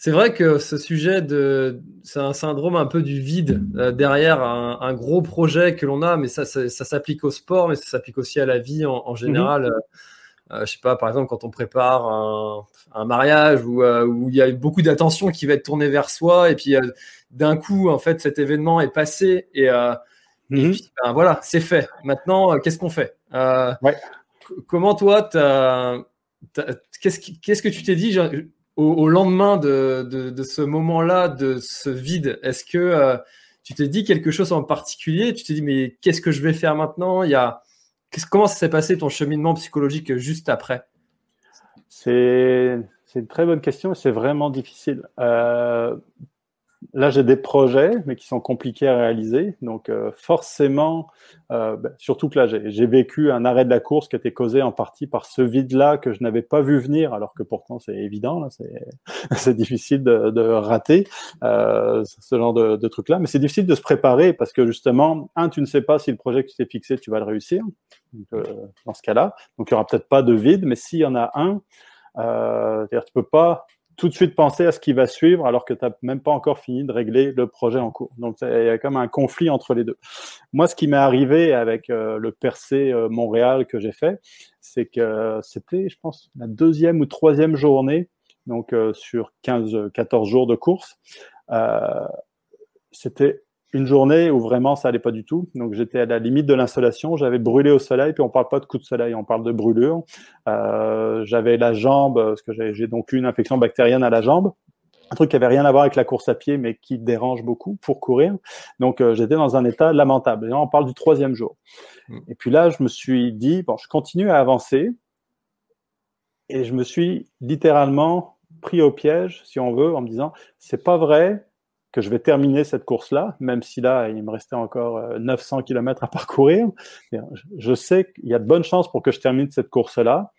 c'est, vrai que ce sujet de, c'est un syndrome un peu du vide euh, derrière un, gros projet que l'on a, mais ça, ça, s'applique au sport, mais ça s'applique aussi à la vie en, général. Mhm. Euh, je sais pas, par exemple, quand on prépare un, mariage où, euh, où, il y a beaucoup d'attention qui va être tournée vers soi, et puis d'un coup, en fait, cet événement est passé, et, mhm. puis, ben, voilà, c'est fait. Maintenant, qu'est-ce qu'on fait? Ouais. Comment toi, qu'est-ce, qu'est-ce que tu t'es dit? Au, lendemain de, ce moment-là, de ce vide, est-ce que euh, tu t'es dit quelque chose en particulier? Tu t'es dit, mais qu'est-ce que je vais faire maintenant? Il y a... Comment s'est passé ton cheminement psychologique juste après? C'est une très bonne question c'est vraiment difficile. Euh, là, j'ai des projets, mais qui sont compliqués à réaliser. Donc, euh, forcément, euh, ben, surtout que là, j'ai vécu un arrêt de la course qui était causé en partie par ce vide-là que je n'avais pas vu venir, alors que pourtant, c'est évident, c'est difficile de, de rater euh, ce genre de, de truc-là. Mais c'est difficile de se préparer parce que justement, un, tu ne sais pas si le projet que tu t'es fixé, tu vas le réussir. Donc, euh, dans ce cas-là, donc il y aura peut-être pas de vide, mais s'il y en a un, euh, tu peux pas tout de suite penser à ce qui va suivre alors que tu n'as même pas encore fini de régler le projet en cours. Donc il y a comme un conflit entre les deux. Moi, ce qui m'est arrivé avec euh, le percé euh, Montréal que j'ai fait, c'est que c'était, je pense, la deuxième ou troisième journée, donc euh, sur 15, 14 jours de course. c'était une journée où vraiment ça allait pas du tout. Donc j'étais à la limite de l'insolation, j'avais brûlé au soleil, puis on parle pas de coup de soleil, on parle de brûlure. Euh, j'avais la jambe, parce que j'ai donc eu une infection bactérienne à la jambe, un truc qui avait rien à voir avec la course à pied, mais qui dérange beaucoup pour courir. Donc euh, j'étais dans un état lamentable. Et là, on parle du troisième jour. Mm. Et puis là, je me suis dit, bon, je continue à avancer, et je me suis littéralement pris au piège, si on veut, en me disant, c'est pas vrai que je vais terminer cette course-là, même si là, il me restait encore 900 euh, km à parcourir. Je sais qu'il y a de bonnes chances pour que je termine cette course-là,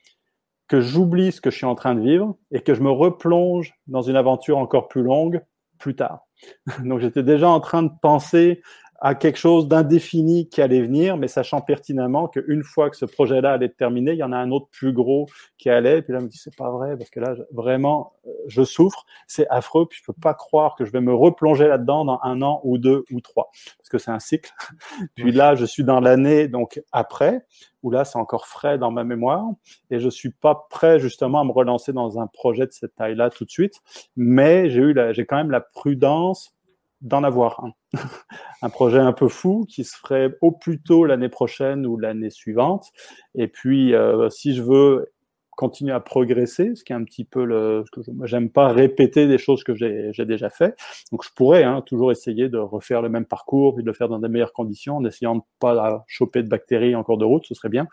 que j'oublie ce que je suis en train de vivre et que je me replonge dans une aventure encore plus longue plus tard. Donc j'étais déjà en train de penser à quelque chose d'indéfini qui allait venir, mais sachant pertinemment qu'une fois que ce projet-là allait être terminé, il y en a un autre plus gros qui allait. Et puis là, je me dis, c'est pas vrai, parce que là, vraiment, euh, je souffre, c'est affreux, puis je peux pas croire que je vais me replonger là-dedans dans un an ou deux ou trois, parce que c'est un cycle. puis là, je suis dans l'année, donc après, où là, c'est encore frais dans ma mémoire, et je suis pas prêt justement à me relancer dans un projet de cette taille-là tout de suite, mais j'ai eu, j'ai quand même la prudence d'en avoir un. un projet un peu fou qui se ferait au plus tôt l'année prochaine ou l'année suivante. Et puis, euh, si je veux continuer à progresser, ce qui est un petit peu le, ce j'aime pas répéter des choses que j'ai déjà fait. Donc, je pourrais hein, toujours essayer de refaire le même parcours puis de le faire dans des meilleures conditions, en essayant de pas choper de bactéries en cours de route, ce serait bien.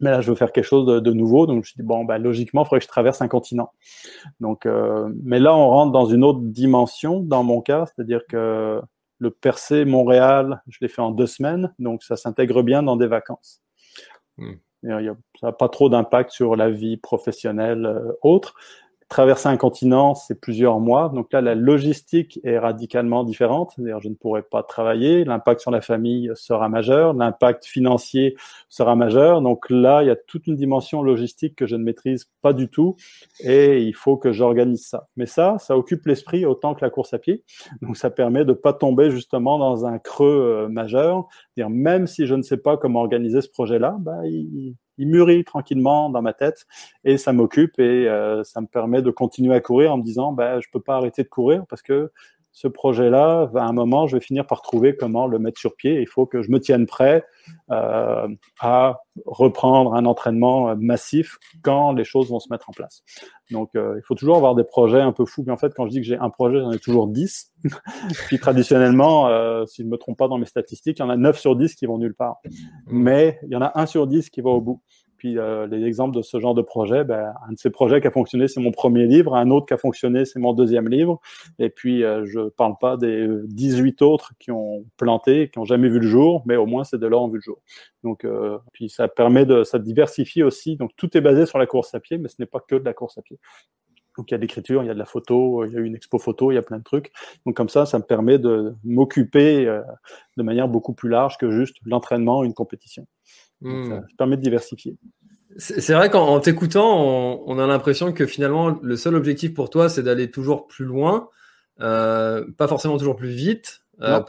Mais là, je veux faire quelque chose de, nouveau, donc je dit bon, bah, logiquement, il faudrait que je traverse un continent. Donc, euh, mais là, on rentre dans une autre dimension dans mon cas, c'est-à-dire que le percé Montréal, je l'ai fait en deux semaines, donc ça s'intègre bien dans des vacances. Hmm. ça n'a pas trop d'impact sur la vie professionnelle euh, autre. Traverser un continent, c'est plusieurs mois. Donc là, la logistique est radicalement différente. D'ailleurs, je ne pourrais pas travailler. L'impact sur la famille sera majeur. L'impact financier sera majeur. Donc là, il y a toute une dimension logistique que je ne maîtrise pas du tout. Et il faut que j'organise ça. Mais ça, ça occupe l'esprit autant que la course à pied. Donc ça permet de pas tomber justement dans un creux euh, majeur. Dire, même si je ne sais pas comment organiser ce projet-là, bah, il, il mûrit tranquillement dans ma tête et ça m'occupe et euh, ça me permet de continuer à courir en me disant bah je peux pas arrêter de courir parce que ce projet-là, à un moment, je vais finir par trouver comment le mettre sur pied. Il faut que je me tienne prêt euh, à reprendre un entraînement massif quand les choses vont se mettre en place. Donc, euh, il faut toujours avoir des projets un peu fous. Mais en fait, quand je dis que j'ai un projet, j'en ai toujours 10. Puis traditionnellement, euh, si je ne me trompe pas dans mes statistiques, il y en a 9 sur 10 qui vont nulle part. Mais il y en a un sur 10 qui va au bout. Puis euh, les exemples de ce genre de projet, ben, un de ces projets qui a fonctionné, c'est mon premier livre, un autre qui a fonctionné, c'est mon deuxième livre. Et puis, euh, je parle pas des 18 autres qui ont planté, qui ont jamais vu le jour, mais au moins ces deux-là ont vu le jour. Donc, euh, puis ça permet de, ça diversifie aussi. Donc, tout est basé sur la course à pied, mais ce n'est pas que de la course à pied. Donc il y a de l'écriture, il y a de la photo, il y a une expo photo, il y a plein de trucs. Donc comme ça, ça me permet de m'occuper euh, de manière beaucoup plus large que juste l'entraînement, une compétition. Hmm. ça permet de diversifier. C'est vrai qu'en t'écoutant, on, a l'impression que finalement, le seul objectif pour toi, c'est d'aller toujours plus loin, euh, pas forcément toujours plus vite, euh,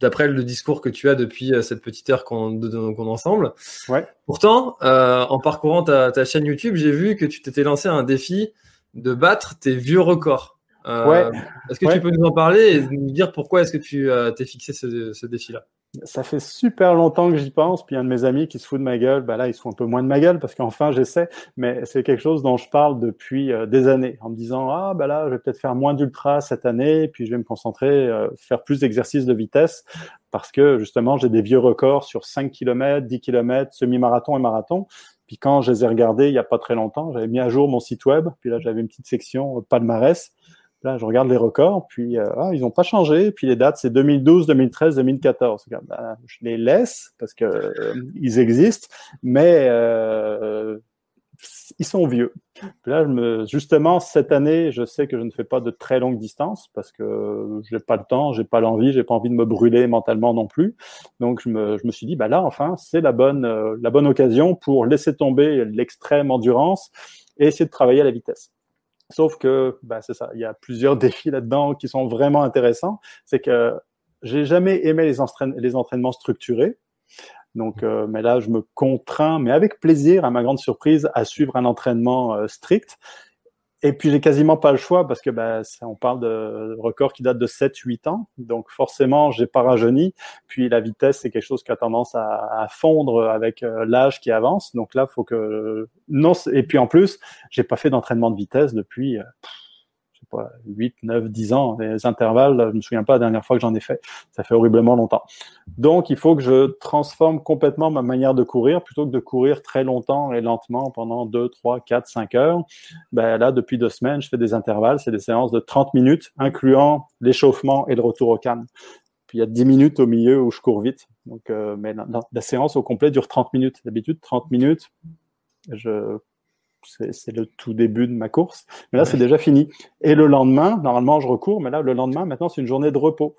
d'après le discours que tu as depuis euh, cette petite heure qu'on qu ensemble. Ouais. Pourtant, en parcourant ta, ta, chaîne YouTube, j'ai vu que tu t'étais lancé un défi de battre tes vieux records. ouais. Est-ce que tu peux nous en parler et nous dire pourquoi est-ce que tu t'es fixé ce, ce défi-là? Ça fait super longtemps que j'y pense. Puis un de mes amis qui se fout de ma gueule, bah là, ils se font un peu moins de ma gueule parce qu'enfin, j'essaie. Mais c'est quelque chose dont je parle depuis euh, des années en me disant, ah, bah là, je vais peut-être faire moins d'ultra cette année, puis je vais me concentrer, euh, faire plus d'exercices de vitesse parce que justement, j'ai des vieux records sur 5 km, 10 km, semi-marathon et marathon. Puis quand je les ai regardés il y a pas très longtemps, j'avais mis à jour mon site web. Puis là, j'avais une petite section euh, palmarès Là, je regarde les records, puis euh, ah, ils n'ont pas changé. Puis les dates, c'est 2012, 2013, 2014. Ben, je les laisse parce que euh, ils existent, mais euh, ils sont vieux. là, je me, justement, cette année, je sais que je ne fais pas de très longues distances parce que j'ai pas le temps, j'ai pas l'envie, j'ai pas envie de me brûler mentalement non plus. Donc, je me, je me suis dit, bah là, enfin, c'est la bonne, la bonne occasion pour laisser tomber l'extrême endurance et essayer de travailler à la vitesse. Sauf que, bah, c'est ça, il y a plusieurs défis là-dedans qui sont vraiment intéressants. C'est que j'ai jamais aimé les, les entraînements structurés. Donc, euh, mais là, je me contrains, mais avec plaisir, à ma grande surprise, à suivre un entraînement euh, strict. Et puis j'ai quasiment pas le choix parce que bah, on parle de record qui date de 7-8 ans, donc forcément j'ai pas rajeuni. Puis la vitesse c'est quelque chose qui a tendance à, fondre avec euh, l'âge qui avance, donc là faut que non. Et puis en plus j'ai pas fait d'entraînement de vitesse depuis euh, 8, 9, 10 ans. Les intervalles, je me souviens pas la dernière fois que j'en ai fait. Ça fait horriblement longtemps. Donc, il faut que je transforme complètement ma manière de courir plutôt que de courir très longtemps et lentement pendant 2, 3, 4, 5 heures. Ben, là, depuis deux semaines, je fais des intervalles. C'est des séances de 30 minutes, incluant l'échauffement et le retour au calme. Puis il y a 10 minutes au milieu où je cours vite. Donc, euh, mais la séance au complet dure 30 minutes. D'habitude, 30 minutes, je c'est le tout début de ma course. Mais là, c'est déjà fini. Et le lendemain, normalement, je recours, mais là, le lendemain, maintenant, c'est une journée de repos.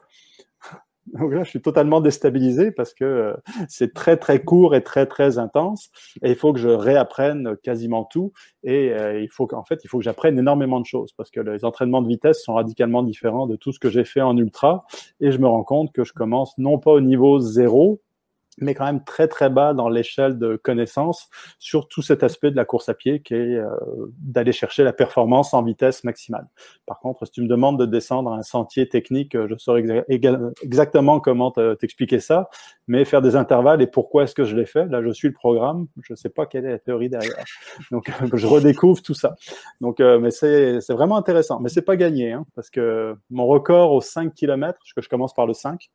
Donc là, je suis totalement déstabilisé parce que euh, c'est très très court et très très intense. Et il faut que je réapprenne quasiment tout. Et euh, il faut qu'en fait, il faut que j'apprenne énormément de choses parce que les entraînements de vitesse sont radicalement différents de tout ce que j'ai fait en ultra. Et je me rends compte que je commence non pas au niveau zéro, mais quand même très très bas dans l'échelle de connaissances sur tout cet aspect de la course à pied qui est euh, d'aller chercher la performance en vitesse maximale. Par contre, si tu me demandes de descendre un sentier technique, euh, je saurais exactement comment t'expliquer ça, mais faire des intervalles et pourquoi est-ce que je l'ai fait, là je suis le programme, je ne sais pas quelle est la théorie derrière. Donc je redécouvre tout ça. Donc, euh, mais c'est vraiment intéressant, mais c'est pas gagné, hein, parce que mon record aux 5 km, que je commence par le 5,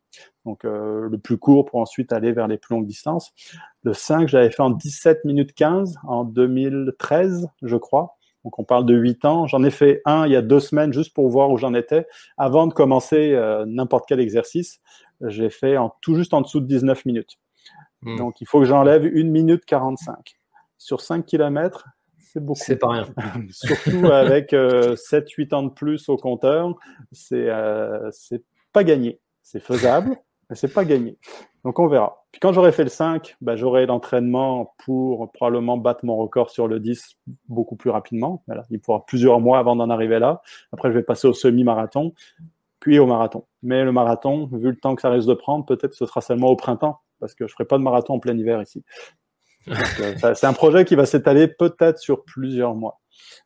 donc le plus court pour ensuite aller vers les plus longues distances. Le 5, j'avais fait en 17 minutes 15 en 2013, je crois. Donc on parle de 8 ans. J'en ai fait un il y a deux semaines juste pour voir où j'en étais. Avant de commencer euh, n'importe quel exercice, j'ai fait en, tout juste en dessous de 19 minutes. Hmm. Donc il faut que j'enlève 1 minute 45. Sur 5 km, c'est beaucoup. C'est pas rien. Surtout avec 7-8 euh, ans de plus au compteur, c'est euh, pas gagné. C'est faisable, mais c'est pas gagné. Donc on verra. Puis quand j'aurai fait le 5, bah, j'aurai l'entraînement pour probablement battre mon record sur le 10 beaucoup plus rapidement. Voilà. Il faudra plusieurs mois avant d'en arriver là. Après, je vais passer au semi-marathon, puis au marathon. Mais le marathon, vu le temps que ça risque de prendre, peut-être ce sera seulement au printemps, parce que je ferai pas de marathon en plein hiver ici. Euh, c'est un projet qui va s'étaler peut-être sur plusieurs mois.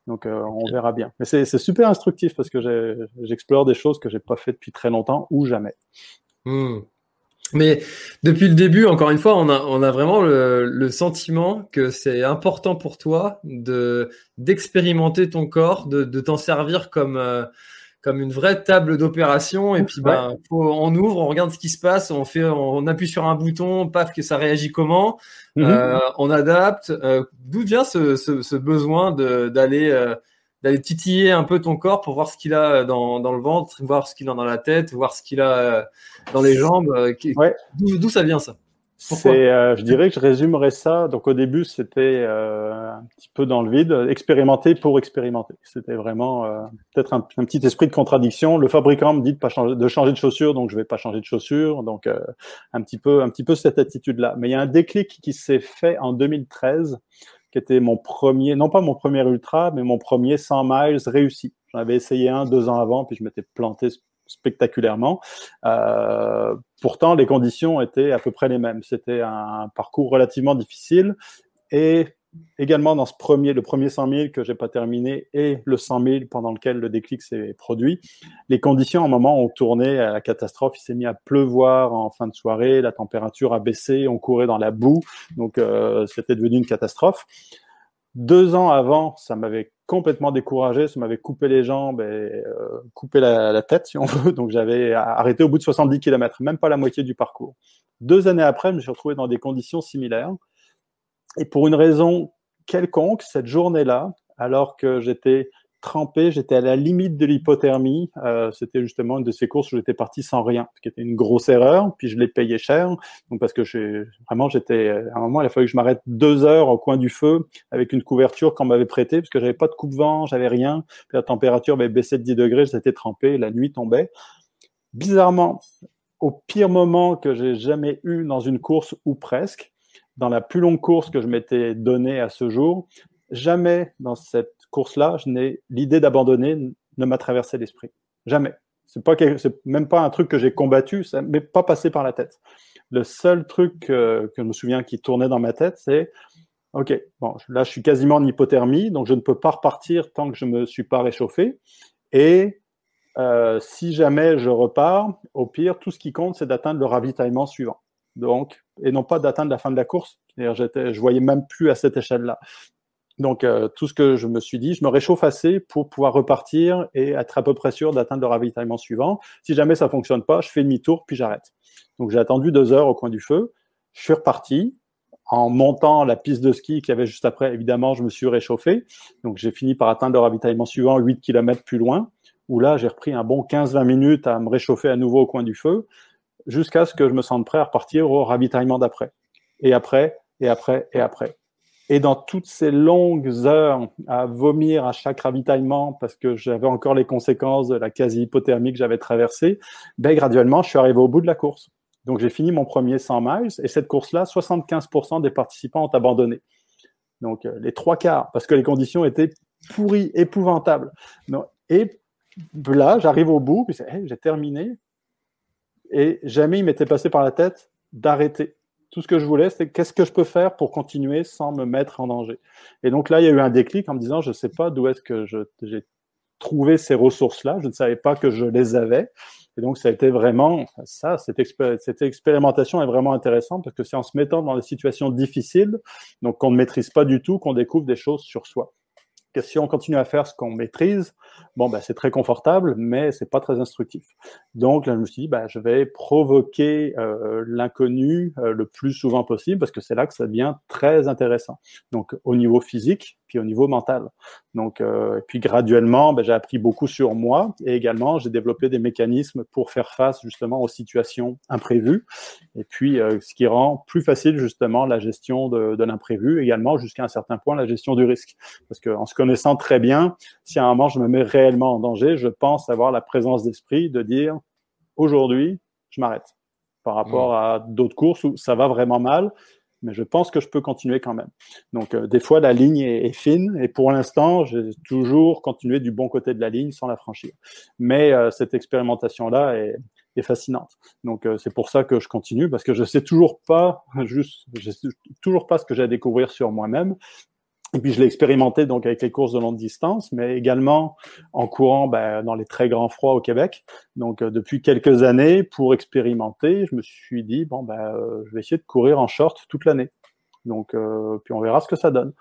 Donc euh, on verra bien. Mais c'est super instructif parce que j'explore des choses que j'ai pas fait depuis très longtemps ou jamais. Hmm. Mais depuis le début, encore une fois, on a, on a vraiment le, le sentiment que c'est important pour toi de d'expérimenter ton corps, de, de t'en servir comme euh, comme une vraie table d'opération. Et puis, ben, on ouvre, on regarde ce qui se passe, on fait, on appuie sur un bouton, paf, que ça réagit comment, mhm. euh, on adapte. Euh, D'où vient ce, ce, ce besoin d'aller euh, d'aller titiller un peu ton corps pour voir ce qu'il a dans, dans, le ventre, voir ce qu'il a dans la tête, voir ce qu'il a dans les jambes. Euh, d'où ça vient ça? Euh, je dirais que je résumerais ça. Donc au début, c'était euh, un petit peu dans le vide, expérimenter pour expérimenter. C'était vraiment euh, peut-être un, petit esprit de contradiction. Le fabricant me dit de pas changer, de changer chaussures, donc je vais pas changer de chaussures. Donc un petit peu, un petit peu cette attitude-là. Mais il y a un déclic qui s'est fait en 2013 qui était mon premier, non pas mon premier ultra, mais mon premier 100 miles réussi. J'en avais essayé un deux ans avant, puis je m'étais planté spectaculairement. Euh, pourtant, les conditions étaient à peu près les mêmes. C'était un parcours relativement difficile et également dans ce premier, le premier 100 000 que j'ai pas terminé et le 100 000 pendant lequel le déclic s'est produit, les conditions à un moment ont tourné à la catastrophe. Il s'est mis à pleuvoir en fin de soirée, la température a baissé, on courait dans la boue, donc euh, c'était devenu une catastrophe. Deux ans avant, ça m'avait complètement découragé, ça m'avait coupé les jambes et euh, coupé la, la, tête, si on veut. Donc j'avais arrêté au bout de 70 km, même pas la moitié du parcours. Deux années après, je me suis retrouvé dans des conditions similaires. Et pour une raison quelconque, cette journée-là, alors que j'étais trempé, j'étais à la limite de l'hypothermie. Euh, c'était justement une de ces courses où j'étais parti sans rien, ce qui était une grosse erreur. Puis je l'ai payé cher, donc parce que vraiment j'étais à un moment il a fallu que je m'arrête deux heures au coin du feu avec une couverture qu'on m'avait prêtée parce que j'avais pas de coupe-vent, j'avais rien. La température avait baissé de 10 degrés, j'étais trempé, la nuit tombait. Bizarrement, au pire moment que j'ai jamais eu dans une course ou presque, dans la plus longue course que je m'étais donnée à ce jour, jamais dans cette course-là, je l'idée d'abandonner ne m'a traversé l'esprit. Jamais. C'est pas même pas un truc que j'ai combattu, ça m'est pas passé par la tête. Le seul truc euh, que je me souviens qui tournait dans ma tête, c'est OK, bon, là je suis quasiment en hypothermie, donc je ne peux pas repartir tant que je me suis pas réchauffé. Et euh, si jamais je repars, au pire, tout ce qui compte, c'est d'atteindre le ravitaillement suivant. Donc, et non pas d'atteindre la fin de la course. Je voyais même plus à cette échelle-là. Donc, euh, tout ce que je me suis dit, je me réchauffe assez pour pouvoir repartir et être à peu près sûr d'atteindre le ravitaillement suivant. Si jamais ça fonctionne pas, je fais demi-tour puis j'arrête. Donc, j'ai attendu deux heures au coin du feu. Je suis reparti. En montant la piste de ski qu'il y avait juste après, évidemment, je me suis réchauffé. Donc, j'ai fini par atteindre le ravitaillement suivant 8 km plus loin, où là, j'ai repris un bon 15-20 minutes à me réchauffer à nouveau au coin du feu, jusqu'à ce que je me sente prêt à repartir au ravitaillement d'après. Et après, et après, et après. Et dans toutes ces longues heures à vomir à chaque ravitaillement parce que j'avais encore les conséquences de la quasi-hypothermie que j'avais traversée, ben, graduellement, je suis arrivé au bout de la course. Donc, j'ai fini mon premier 100 miles et cette course-là, 75% des participants ont abandonné. Donc, euh, les trois quarts, parce que les conditions étaient pourries, épouvantables. et là, j'arrive au bout, puis j'ai terminé. Et jamais il m'était passé par la tête d'arrêter tout ce que je voulais, c'est qu'est-ce que je peux faire pour continuer sans me mettre en danger. Et donc là, il y a eu un déclic en me disant, je ne sais pas d'où est-ce que j'ai trouvé ces ressources-là, je ne savais pas que je les avais. Et donc, ça a été vraiment ça, cette, cette expérimentation est vraiment intéressante parce que c'est en se mettant dans des situations difficiles, donc qu'on ne maîtrise pas du tout, qu'on découvre des choses sur soi que si on continue à faire ce qu'on maîtrise, bon, bah, c'est très confortable, mais c'est pas très instructif. Donc là, je me suis dit, bah, je vais provoquer euh, l'inconnu euh, le plus souvent possible parce que c'est là que ça devient très intéressant. Donc au niveau physique, puis au niveau mental. Donc, euh, puis graduellement, bah, j'ai appris beaucoup sur moi et également j'ai développé des mécanismes pour faire face justement aux situations imprévues. Et puis, ce qui rend plus facile justement la gestion de, de l'imprévu, également jusqu'à un certain point la gestion du risque, parce qu'en se connaissant très bien, si à un moment je me mets réellement en danger, je pense avoir la présence d'esprit de dire aujourd'hui, je m'arrête par rapport à d'autres courses où ça va vraiment mal, mais je pense que je peux continuer quand même. Donc, euh, des fois, la ligne est, fine et pour l'instant, j'ai toujours continué du bon côté de la ligne sans la franchir. Mais euh, cette expérimentation-là est, fascinante. Donc, euh, c'est pour ça que je continue parce que je sais toujours pas, juste, sais toujours pas ce que j'ai à découvrir sur moi-même, et puis je l'ai expérimenté donc avec les courses de longue distance, mais également en courant ben, dans les très grands froids au Québec. Donc euh, depuis quelques années, pour expérimenter, je me suis dit bon ben euh, je vais essayer de courir en short toute l'année. Donc euh, puis on verra ce que ça donne.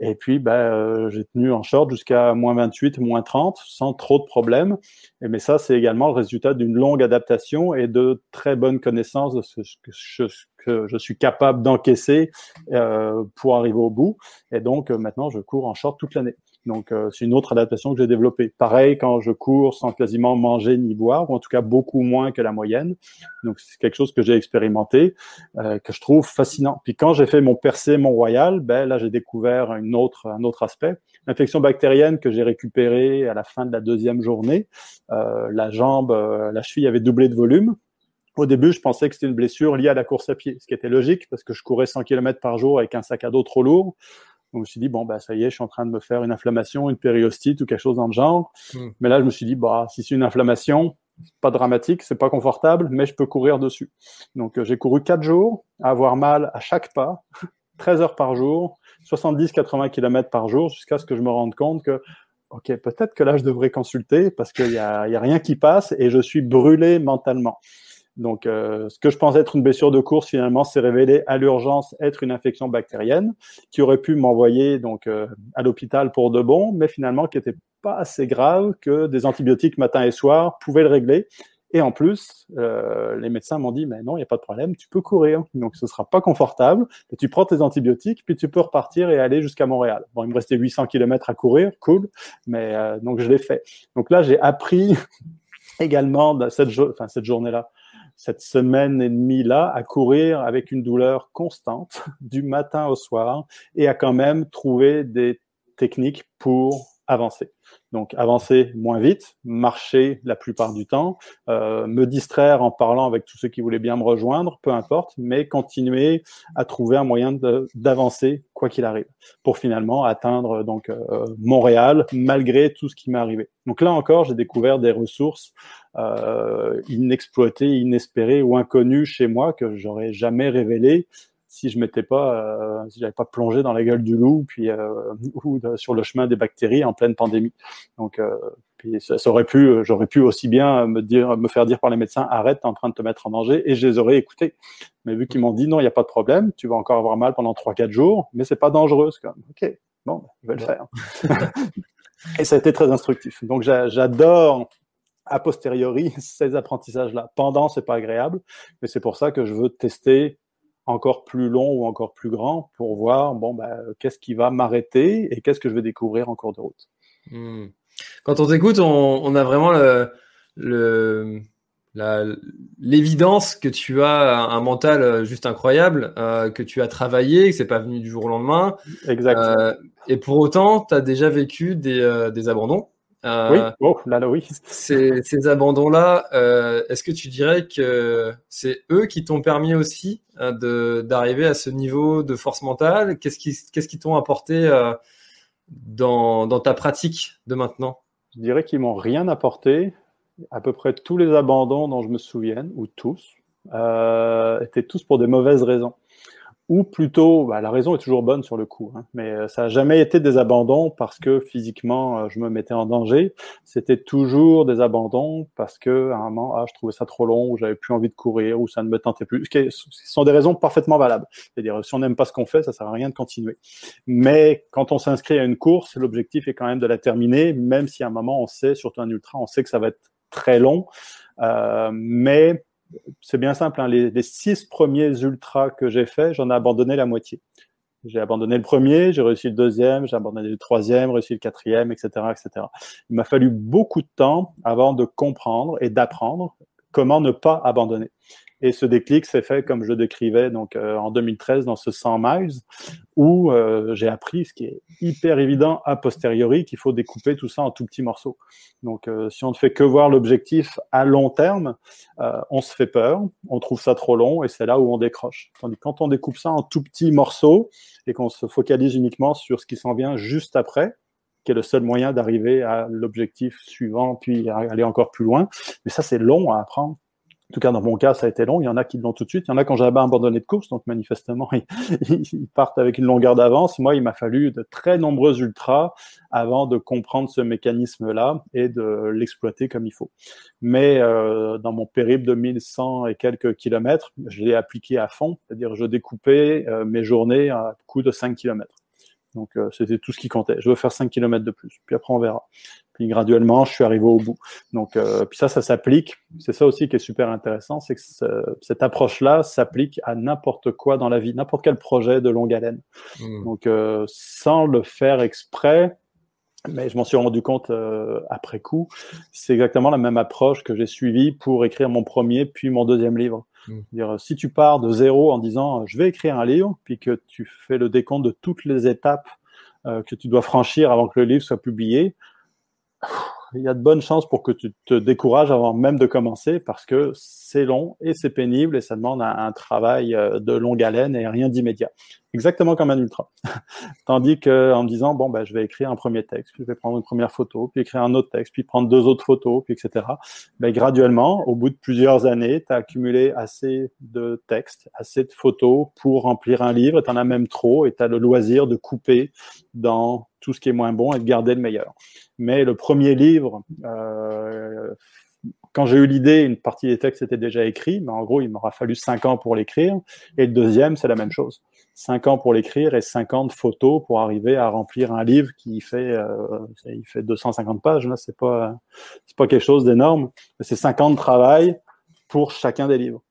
Et puis, ben, j'ai tenu en short jusqu'à moins 28, moins 30, sans trop de problèmes. Mais ça, c'est également le résultat d'une longue adaptation et de très bonnes connaissances de ce que je, que je suis capable d'encaisser euh, pour arriver au bout. Et donc euh, maintenant, je cours en short toute l'année. Donc euh, c'est une autre adaptation que j'ai développée. Pareil quand je cours sans quasiment manger ni boire, ou en tout cas beaucoup moins que la moyenne. Donc c'est quelque chose que j'ai expérimenté, euh, que je trouve fascinant. Puis quand j'ai fait mon percé Mont-Royal, ben là j'ai découvert une autre, un autre aspect. L'infection bactérienne que j'ai récupérée à la fin de la deuxième journée, euh, la jambe, la cheville avait doublé de volume. Au début, je pensais que c'était une blessure liée à la course à pied, ce qui était logique parce que je courais 100 km par jour avec un sac à dos trop lourd. Je me suis dit, bon, bah, ça y est, je suis en train de me faire une inflammation, une périostite ou quelque chose dans le genre. Hmm. Mais là, je me suis dit, bah, si c'est une inflammation, pas dramatique, c'est pas confortable, mais je peux courir dessus. Donc, euh, j'ai couru 4 jours, à avoir mal à chaque pas, 13 heures par jour, 70-80 km par jour, jusqu'à ce que je me rende compte que, OK, peut-être que là, je devrais consulter parce qu'il y a, y a rien qui passe et je suis brûlé mentalement. Donc, euh, ce que je pensais être une blessure de course, finalement, s'est révélé à l'urgence être une infection bactérienne qui aurait pu m'envoyer donc euh, à l'hôpital pour de bon, mais finalement qui n'était pas assez grave que des antibiotiques matin et soir pouvaient le régler. Et en plus, euh, les médecins m'ont dit, mais non, il n'y a pas de problème, tu peux courir. Donc, ce sera pas confortable. Mais tu prends tes antibiotiques, puis tu peux repartir et aller jusqu'à Montréal. Bon, il me restait 800 km à courir, cool. Mais euh, donc, je l'ai fait. Donc là, j'ai appris également cette, cette journée-là cette semaine et demie là à courir avec une douleur constante du matin au soir et à quand même trouver des techniques pour avancer. Donc avancer moins vite, marcher la plupart du temps, euh, me distraire en parlant avec tous ceux qui voulaient bien me rejoindre, peu importe, mais continuer à trouver un moyen d'avancer quoi qu'il arrive, pour finalement atteindre euh, Montréal malgré tout ce qui m'est arrivé. Donc là encore, j'ai découvert des ressources euh, inexploitées, inespérées ou inconnues chez moi que j'aurais jamais révélées si je m'étais pas, euh, si j'avais pas plongé dans la gueule du loup, puis euh, ou sur le chemin des bactéries en pleine pandémie. Donc, euh, puis ça, aurait pu, j'aurais pu aussi bien me dire, me faire dire par les médecins, arrête, t'es en train de te mettre en danger, et je les aurais écoutés. Mais vu qu'ils m'ont dit non, il n'y a pas de problème, tu vas encore avoir mal pendant 3-4 jours, mais c'est pas dangereux, c'est comme, ok, bon, je vais le faire. et ça a été très instructif. Donc j'adore a posteriori ces apprentissages-là. Pendant, c'est pas agréable, mais c'est pour ça que je veux tester encore plus long ou encore plus grand pour voir bon bah, qu'est-ce qui va m'arrêter et qu'est-ce que je vais découvrir en cours de route. Hmm. Quand on t'écoute, on, a vraiment le, l'évidence que tu as un mental euh, juste incroyable, euh, que tu as travaillé, que c'est pas venu du jour au lendemain. Exact. Euh, et pour autant, tu as déjà vécu des, des abandons. Euh, oui, oh, là, là, oui. Ces, ces abandons-là, euh, est-ce que tu dirais que c'est eux qui t'ont permis aussi euh, de d'arriver à ce niveau de force mentale? Qu'est-ce qui qu'est-ce qui t'ont apporté euh, dans, dans ta pratique de maintenant? Je dirais qu'ils m'ont rien apporté. À peu près tous les abandons dont je me souvienne, ou tous, euh, étaient tous pour des mauvaises raisons ou plutôt, bah, la raison est toujours bonne sur le coup, hein, mais euh, ça n'a jamais été des abandons parce que physiquement euh, je me mettais en danger. C'était toujours des abandons parce que à un moment, ah, je trouvais ça trop long, ou j'avais plus envie de courir, ou ça ne me tentait plus. Ce sont des raisons parfaitement valables. C'est-à-dire, si on n'aime pas ce qu'on fait, ça sert à rien de continuer. Mais quand on s'inscrit à une course, l'objectif est quand même de la terminer, même si à un moment on sait, surtout un ultra, on sait que ça va être très long. Euh, mais c'est bien simple. Hein. Les, six premiers ultras que j'ai faits, j'en ai abandonné la moitié. J'ai abandonné le premier, j'ai réussi le deuxième, j'ai abandonné le troisième, réussi le quatrième, etc., etc. Il m'a fallu beaucoup de temps avant de comprendre et d'apprendre comment ne pas abandonner. Et ce déclic s'est fait comme je décrivais donc euh, en 2013 dans ce 100 miles où euh, j'ai appris ce qui est hyper évident a posteriori qu'il faut découper tout ça en tout petits morceaux. Donc euh, si on ne fait que voir l'objectif à long terme, on se fait peur, on trouve ça trop long et c'est là où on décroche. Tandis que quand on découpe ça en tout petits morceaux et qu'on se focalise uniquement sur ce qui s'en vient juste après, qui est le seul moyen d'arriver à l'objectif suivant, puis aller encore plus loin. Mais ça, c'est long à apprendre. En tout cas, dans mon cas, ça a été long. Il y en a qui l'ont tout de suite. Il y en a quand j'avais abandonné de course. Donc, manifestement, ils, partent avec une longueur d'avance. Moi, il m'a fallu de très nombreux ultras avant de comprendre ce mécanisme-là et de l'exploiter comme il faut. Mais euh, dans mon périple de 1100 et quelques kilomètres, je l'ai appliqué à fond. C'est-à-dire, je découpais euh, mes journées à coup de 5 kilomètres. Donc, euh, c'était tout ce qui comptait. Je veux faire 5 kilomètres de plus. Puis après, on verra. Puis graduellement, je suis arrivé au bout. Donc, euh, puis ça, ça s'applique. C'est ça aussi qui est super intéressant, c'est que cette approche-là s'applique à n'importe quoi dans la vie, n'importe quel projet de longue haleine. Mmh. Donc, euh, sans le faire exprès, mais je m'en suis rendu compte euh, après coup, c'est exactement la même approche que j'ai suivie pour écrire mon premier puis mon deuxième livre. Dire, si tu pars de zéro en disant je vais écrire un livre, puis que tu fais le décompte de toutes les étapes que tu dois franchir avant que le livre soit publié, il y a de bonnes chances pour que tu te décourages avant même de commencer parce que c'est long et c'est pénible et ça demande un, travail euh, de longue haleine et rien d'immédiat. Exactement comme un ultra. Tandis que en me disant bon ben je vais écrire un premier texte, puis je vais prendre une première photo, puis écrire un autre texte, puis prendre deux autres photos, puis etc. Ben, graduellement, au bout de plusieurs années, tu as accumulé assez de textes, assez de photos pour remplir un livre, tu en as même trop et tu as le loisir de couper dans tout ce qui est moins bon et de garder le meilleur. Mais le premier livre, euh, quand j'ai eu l'idée, une partie des textes étaient déjà écrits, mais en gros, il m'aura fallu cinq ans pour l'écrire. Et le deuxième, c'est la même chose. cinq ans pour l'écrire et 50 photos pour arriver à remplir un livre qui fait, il fait 250 pages. Là, c'est pas, c'est pas quelque chose d'énorme. C'est 5 ans de travail pour chacun des livres.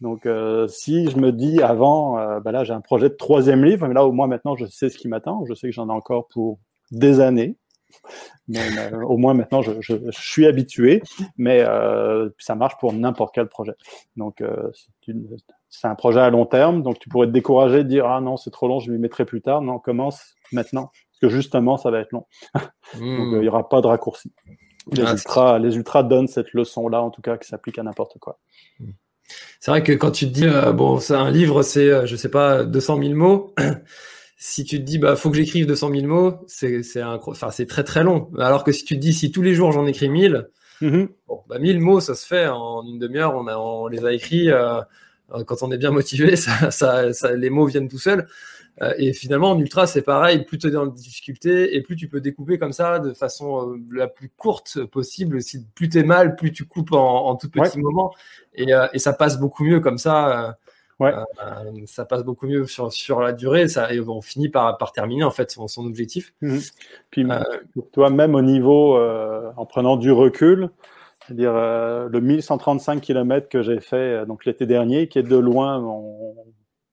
Donc, euh, si je me dis avant, euh, ben là, j'ai un projet de troisième livre, mais là, au moins maintenant, je sais ce qui m'attend. Je sais que j'en ai encore pour des années. Mais euh, au moins maintenant, je, je, je, suis habitué. Mais ça marche pour n'importe quel projet. Donc, c'est un projet à long terme. Donc, tu pourrais te décourager de dire ah non, c'est trop long, je m'y mettrai plus tard. Non, commence maintenant, parce que justement, ça va être long. Donc, il n'y aura pas de raccourci. Les, ah, ultras, les ultras donnent cette leçon-là, en tout cas, qui s'applique à n'importe quoi. Hmm. C'est vrai que quand tu te dis, euh, bon, c'est un livre, c'est, euh, je sais pas, 200 000 mots. si tu te dis, bah, faut que j'écrive 200 000 mots, c'est, c'est enfin, c'est très très long. Alors que si tu te dis, si tous les jours j'en écris 1000, mm-hmm. bon, bah, 1000 mots, ça se fait en une demi-heure. On, a, on les a écrits. Euh, quand on est bien motivé, ça, ça, ça, les mots viennent tout seuls. Euh, et finalement, en ultra, c'est pareil. Plus tu es dans la difficulté et plus tu peux découper comme ça de façon euh, la plus courte possible. Si plus tu es mal, plus tu coupes en, en tout petit moment. Et, euh, et, ça passe beaucoup mieux comme ça. Ouais. ça passe beaucoup mieux sur, sur la durée. Ça, et on finit par, par terminer en fait son, son objectif. Mmh. Puis, toi, même au niveau, en prenant du recul, c'est-à-dire le 1135 km que j'ai fait donc l'été dernier, qui est de loin mon,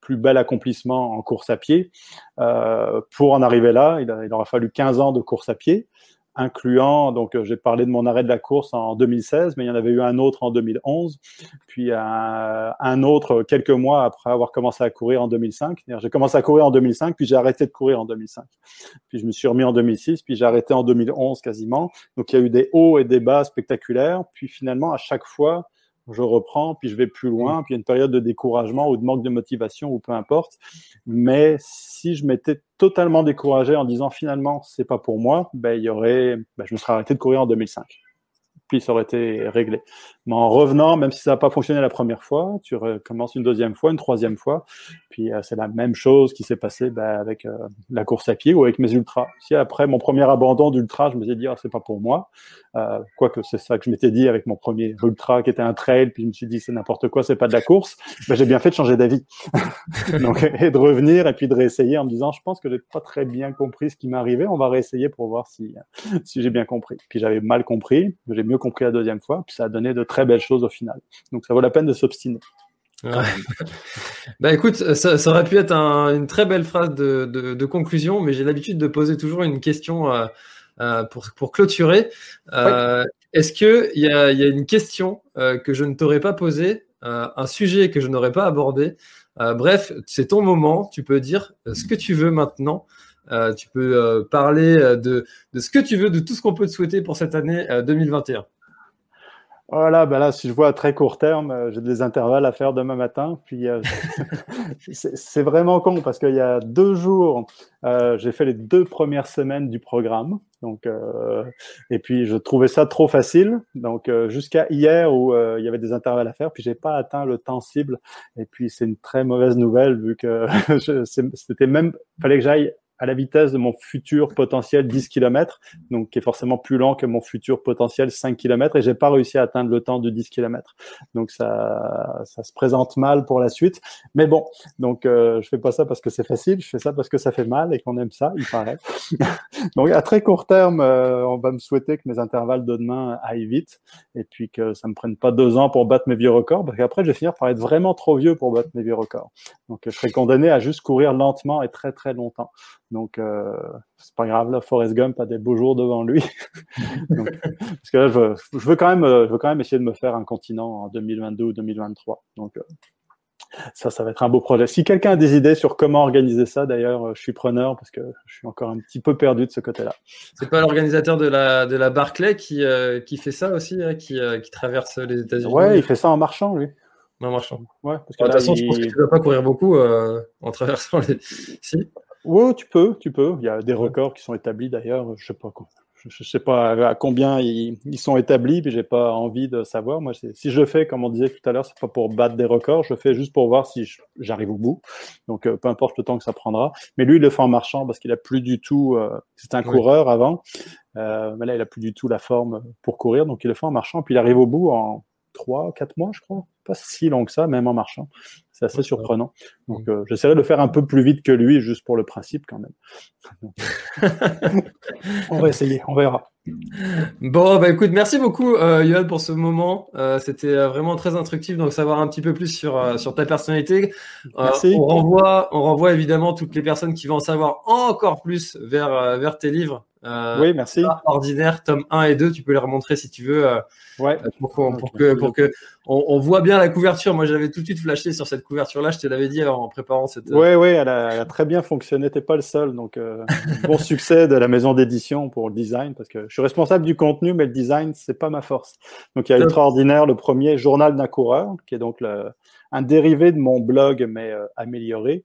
plus bel accomplissement en course à pied. Euh, pour en arriver là, il, aura fallu 15 ans de course à pied, incluant, donc euh, j'ai parlé de mon arrêt de la course en 2016, mais il y en avait eu un autre en 2011, puis un, un autre quelques mois après avoir commencé à courir en 2005. J'ai commencé à courir en 2005, puis j'ai arrêté de courir en 2005. Puis je me suis remis en 2006, puis j'ai arrêté en 2011 quasiment. Donc il y a eu des hauts et des bas spectaculaires, puis finalement à chaque fois, je reprends, puis je vais plus loin, puis il y a une période de découragement ou de manque de motivation ou peu importe. Mais si je m'étais totalement découragé en disant finalement c'est pas pour moi, ben il y aurait, ben, je me serais arrêté de courir en 2005 puis ça aurait été réglé. Mais en revenant, même si ça n'a pas fonctionné la première fois, tu recommences une deuxième fois, une troisième fois, puis euh, c'est la même chose qui s'est passé bah, avec euh, la course à pied ou avec mes ultras. Si après mon premier abandon d'ultra, je me suis dit, ah, c'est pas pour moi, euh, quoique c'est ça que je m'étais dit avec mon premier ultra qui était un trail, puis je me suis dit, c'est n'importe quoi, c'est pas de la course, bah, j'ai bien fait de changer d'avis. Donc, et de revenir et puis de réessayer en me disant, je pense que j'ai pas très bien compris ce qui m'arrivait, on va réessayer pour voir si, si j'ai bien compris. Puis j'avais mal compris, j'ai mieux compris la deuxième fois, puis ça a donné de très belles choses au final. Donc ça vaut la peine de s'obstiner. bah écoute, ça, ça, aurait pu être un, une très belle phrase de, de, de conclusion, mais j'ai l'habitude de poser toujours une question euh, euh, pour, pour clôturer. Euh, Est-ce qu'il y a, y a une question que je ne t'aurais pas posée, un sujet que je n'aurais pas abordé? Bref, c'est ton moment, tu peux dire ce que tu veux maintenant. Tu peux parler de, de ce que tu veux, de tout ce qu'on peut te souhaiter pour cette année 2021. Voilà, ben là, si je vois à très court terme, euh, j'ai des intervalles à faire demain matin. Puis euh, c'est vraiment con parce qu'il y a deux jours, euh, j'ai fait les deux premières semaines du programme. Donc, euh, et puis je trouvais ça trop facile. Donc euh, jusqu'à hier où il y avait des intervalles à faire, puis j'ai pas atteint le temps cible. Et puis c'est une très mauvaise nouvelle vu que c'était même, fallait que j'aille à la vitesse de mon futur potentiel 10 km, donc qui est forcément plus lent que mon futur potentiel 5 km, et j'ai pas réussi à atteindre le temps de 10 km. Donc ça, ça se présente mal pour la suite. Mais bon, donc euh, je fais pas ça parce que c'est facile, je fais ça parce que ça fait mal et qu'on aime ça, il paraît. donc à très court terme, euh, on va me souhaiter que mes intervalles de demain aillent vite, et puis que ça me prenne pas deux ans pour battre mes vieux records, parce qu'après je vais finir par être vraiment trop vieux pour battre mes vieux records. Donc je serai condamné à juste courir lentement et très très longtemps. Donc, euh, c'est pas grave, là, Forrest Gump a des beaux jours devant lui. Donc, parce que là, je veux, je veux, quand même, euh, je veux quand même essayer de me faire un continent en 2022 ou 2023. Donc, euh, ça, ça va être un beau projet. Si quelqu'un a des idées sur comment organiser ça, d'ailleurs, euh, je suis preneur parce que je suis encore un petit peu perdu de ce côté-là. C'est pas l'organisateur de la, de la Barclay qui, euh, qui fait ça aussi, hein, qui, euh, qui traverse les États-Unis? Ouais, il fait ça en marchant, lui. En marchant. Ouais, parce que de toute façon, je pense que tu ne vas pas courir beaucoup en traversant les. Si oui, tu peux, tu peux. Il y a des records qui sont établis d'ailleurs. Je sais pas quoi. Je sais pas à combien ils, sont établis, puis j'ai pas envie de savoir. Moi, si je fais, comme on disait tout à l'heure, c'est pas pour battre des records. Je fais juste pour voir si j'arrive au bout. Donc, euh, peu importe le temps que ça prendra. Mais lui, il le fait en marchant parce qu'il a plus du tout. Euh, c'est un coureur avant, euh, mais là, il a plus du tout la forme pour courir. Donc, il le fait en marchant, puis il arrive au bout en trois, quatre mois, je crois pas si long que ça, même en marchant. C'est assez surprenant. Donc, euh, j'essaierai de faire un peu plus vite que lui, juste pour le principe quand même. on va essayer, on verra. Bon, bah écoute, merci beaucoup, euh, pour ce moment. Euh, c'était euh, vraiment très instructif, donc savoir un petit peu plus sur, euh, sur ta personnalité. Merci. on, renvoie, on renvoie évidemment toutes les personnes qui vont en savoir encore plus vers, vers tes livres. Euh, oui, merci. Ordinaire, tome 1 et 2, tu peux les remontrer si tu veux. Euh, ouais. Pour, pour, que, pour que on, on, voit bien la couverture. Moi, j'avais tout de suite flashé sur cette couverture-là. Je te l'avais dit en préparant cette. Oui, oui, elle, elle, a très bien fonctionné. T'es pas le seul. Donc, euh, bon succès de la maison d'édition pour le design parce que je suis responsable du contenu, mais le design, c'est pas ma force. Donc, il y a Extraordinaire, le premier, Journal d'un coureur, qui est donc le, un dérivé de mon blog, mais euh, amélioré.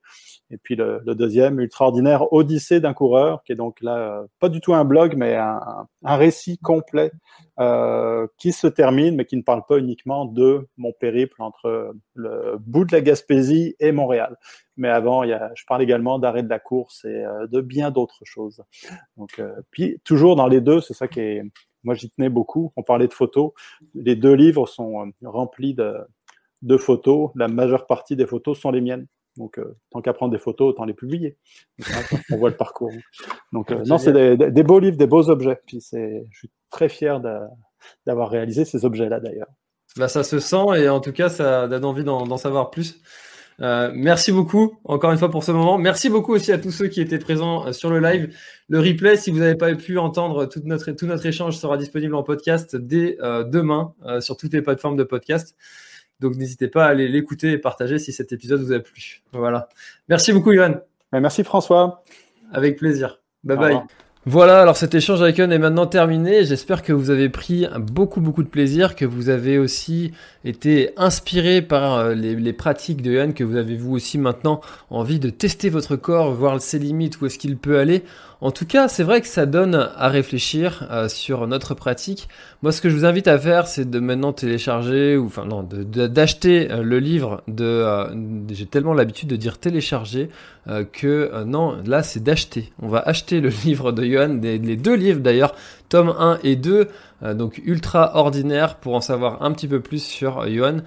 Et puis le, deuxième, Ultraordinaire Odyssée d'un coureur, qui est donc là, euh, pas du tout un blog, mais un, récit complet euh, qui se termine, mais qui ne parle pas uniquement de mon périple entre le bout de la Gaspésie et Montréal. Mais avant, je parle également d'arrêt de la course et de bien d'autres choses. Donc, puis toujours dans les deux, c'est ça qui est, moi j'y tenais beaucoup. On parlait de photos. Les deux livres sont remplis de, de photos. La majeure partie des photos sont les miennes. Donc, euh, tant qu'à prendre des photos, autant les publier. on voit le parcours. Donc, euh, non, c'est des, des, beaux livres, des beaux objets. Puis, c'est, je suis très fier d'avoir réalisé ces objets-là, d'ailleurs. Bah, ça se sent et en tout cas, ça donne envie d'en, savoir plus. Euh, merci beaucoup encore une fois pour ce moment. Merci beaucoup aussi à tous ceux qui étaient présents sur le live. Le replay, si vous n'avez pas pu entendre tout notre, tout notre échange, sera disponible en podcast dès demain sur toutes les plateformes de podcast. Donc n'hésitez pas à aller l'écouter et partager si cet épisode vous a plu. Voilà. Merci beaucoup, Yohan. Merci, François. Avec plaisir. Bye bye. Voilà, alors cet échange avec Yohan est maintenant terminé. J'espère que vous avez pris beaucoup beaucoup de plaisir, que vous avez aussi été inspiré par les, les pratiques de Yohan, que vous avez vous aussi maintenant envie de tester votre corps, voir ses limites, où est-ce qu'il peut aller. En tout cas, c'est vrai que ça donne à réfléchir euh, sur notre pratique. Moi, ce que je vous invite à faire, c'est de maintenant télécharger, ou enfin non, d'acheter de, le livre de. Euh, J'ai tellement l'habitude de dire télécharger euh, que non, là, c'est d'acheter. On va acheter le livre de Johan, les, deux livres d'ailleurs, tome 1 et 2, donc ultra ordinaire, pour en savoir un petit peu plus sur Johan.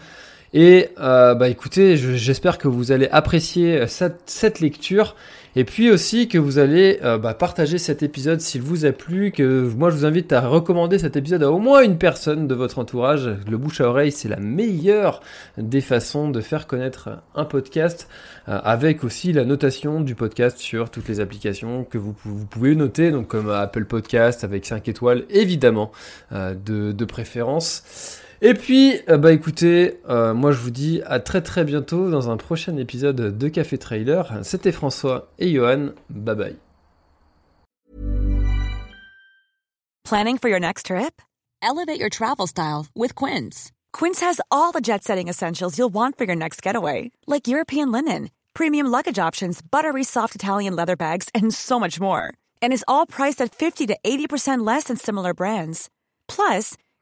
Et bah écoutez, j'espère que vous allez apprécier cette lecture. Et puis aussi que vous allez euh, bah, partager cet épisode s'il vous a plu, que moi je vous invite à recommander cet épisode à au moins une personne de votre entourage. Le bouche à oreille, c'est la meilleure des façons de faire connaître un podcast, euh, avec aussi la notation du podcast sur toutes les applications que vous, pouvez noter, donc comme Apple Podcast avec 5 étoiles évidemment euh, de préférence. Et puis, euh, bah écoutez, euh, moi je vous dis à très très bientôt dans un prochain épisode de Café Trailer. C'était François et Johan. Bye bye. Planning for your next trip? Elevate your travel style with Quince. Quince has all the jet setting essentials you'll want for your next getaway, like European linen, premium luggage options, buttery soft Italian leather bags, and so much more. And is all priced at 50 to 80% less than similar brands. Plus,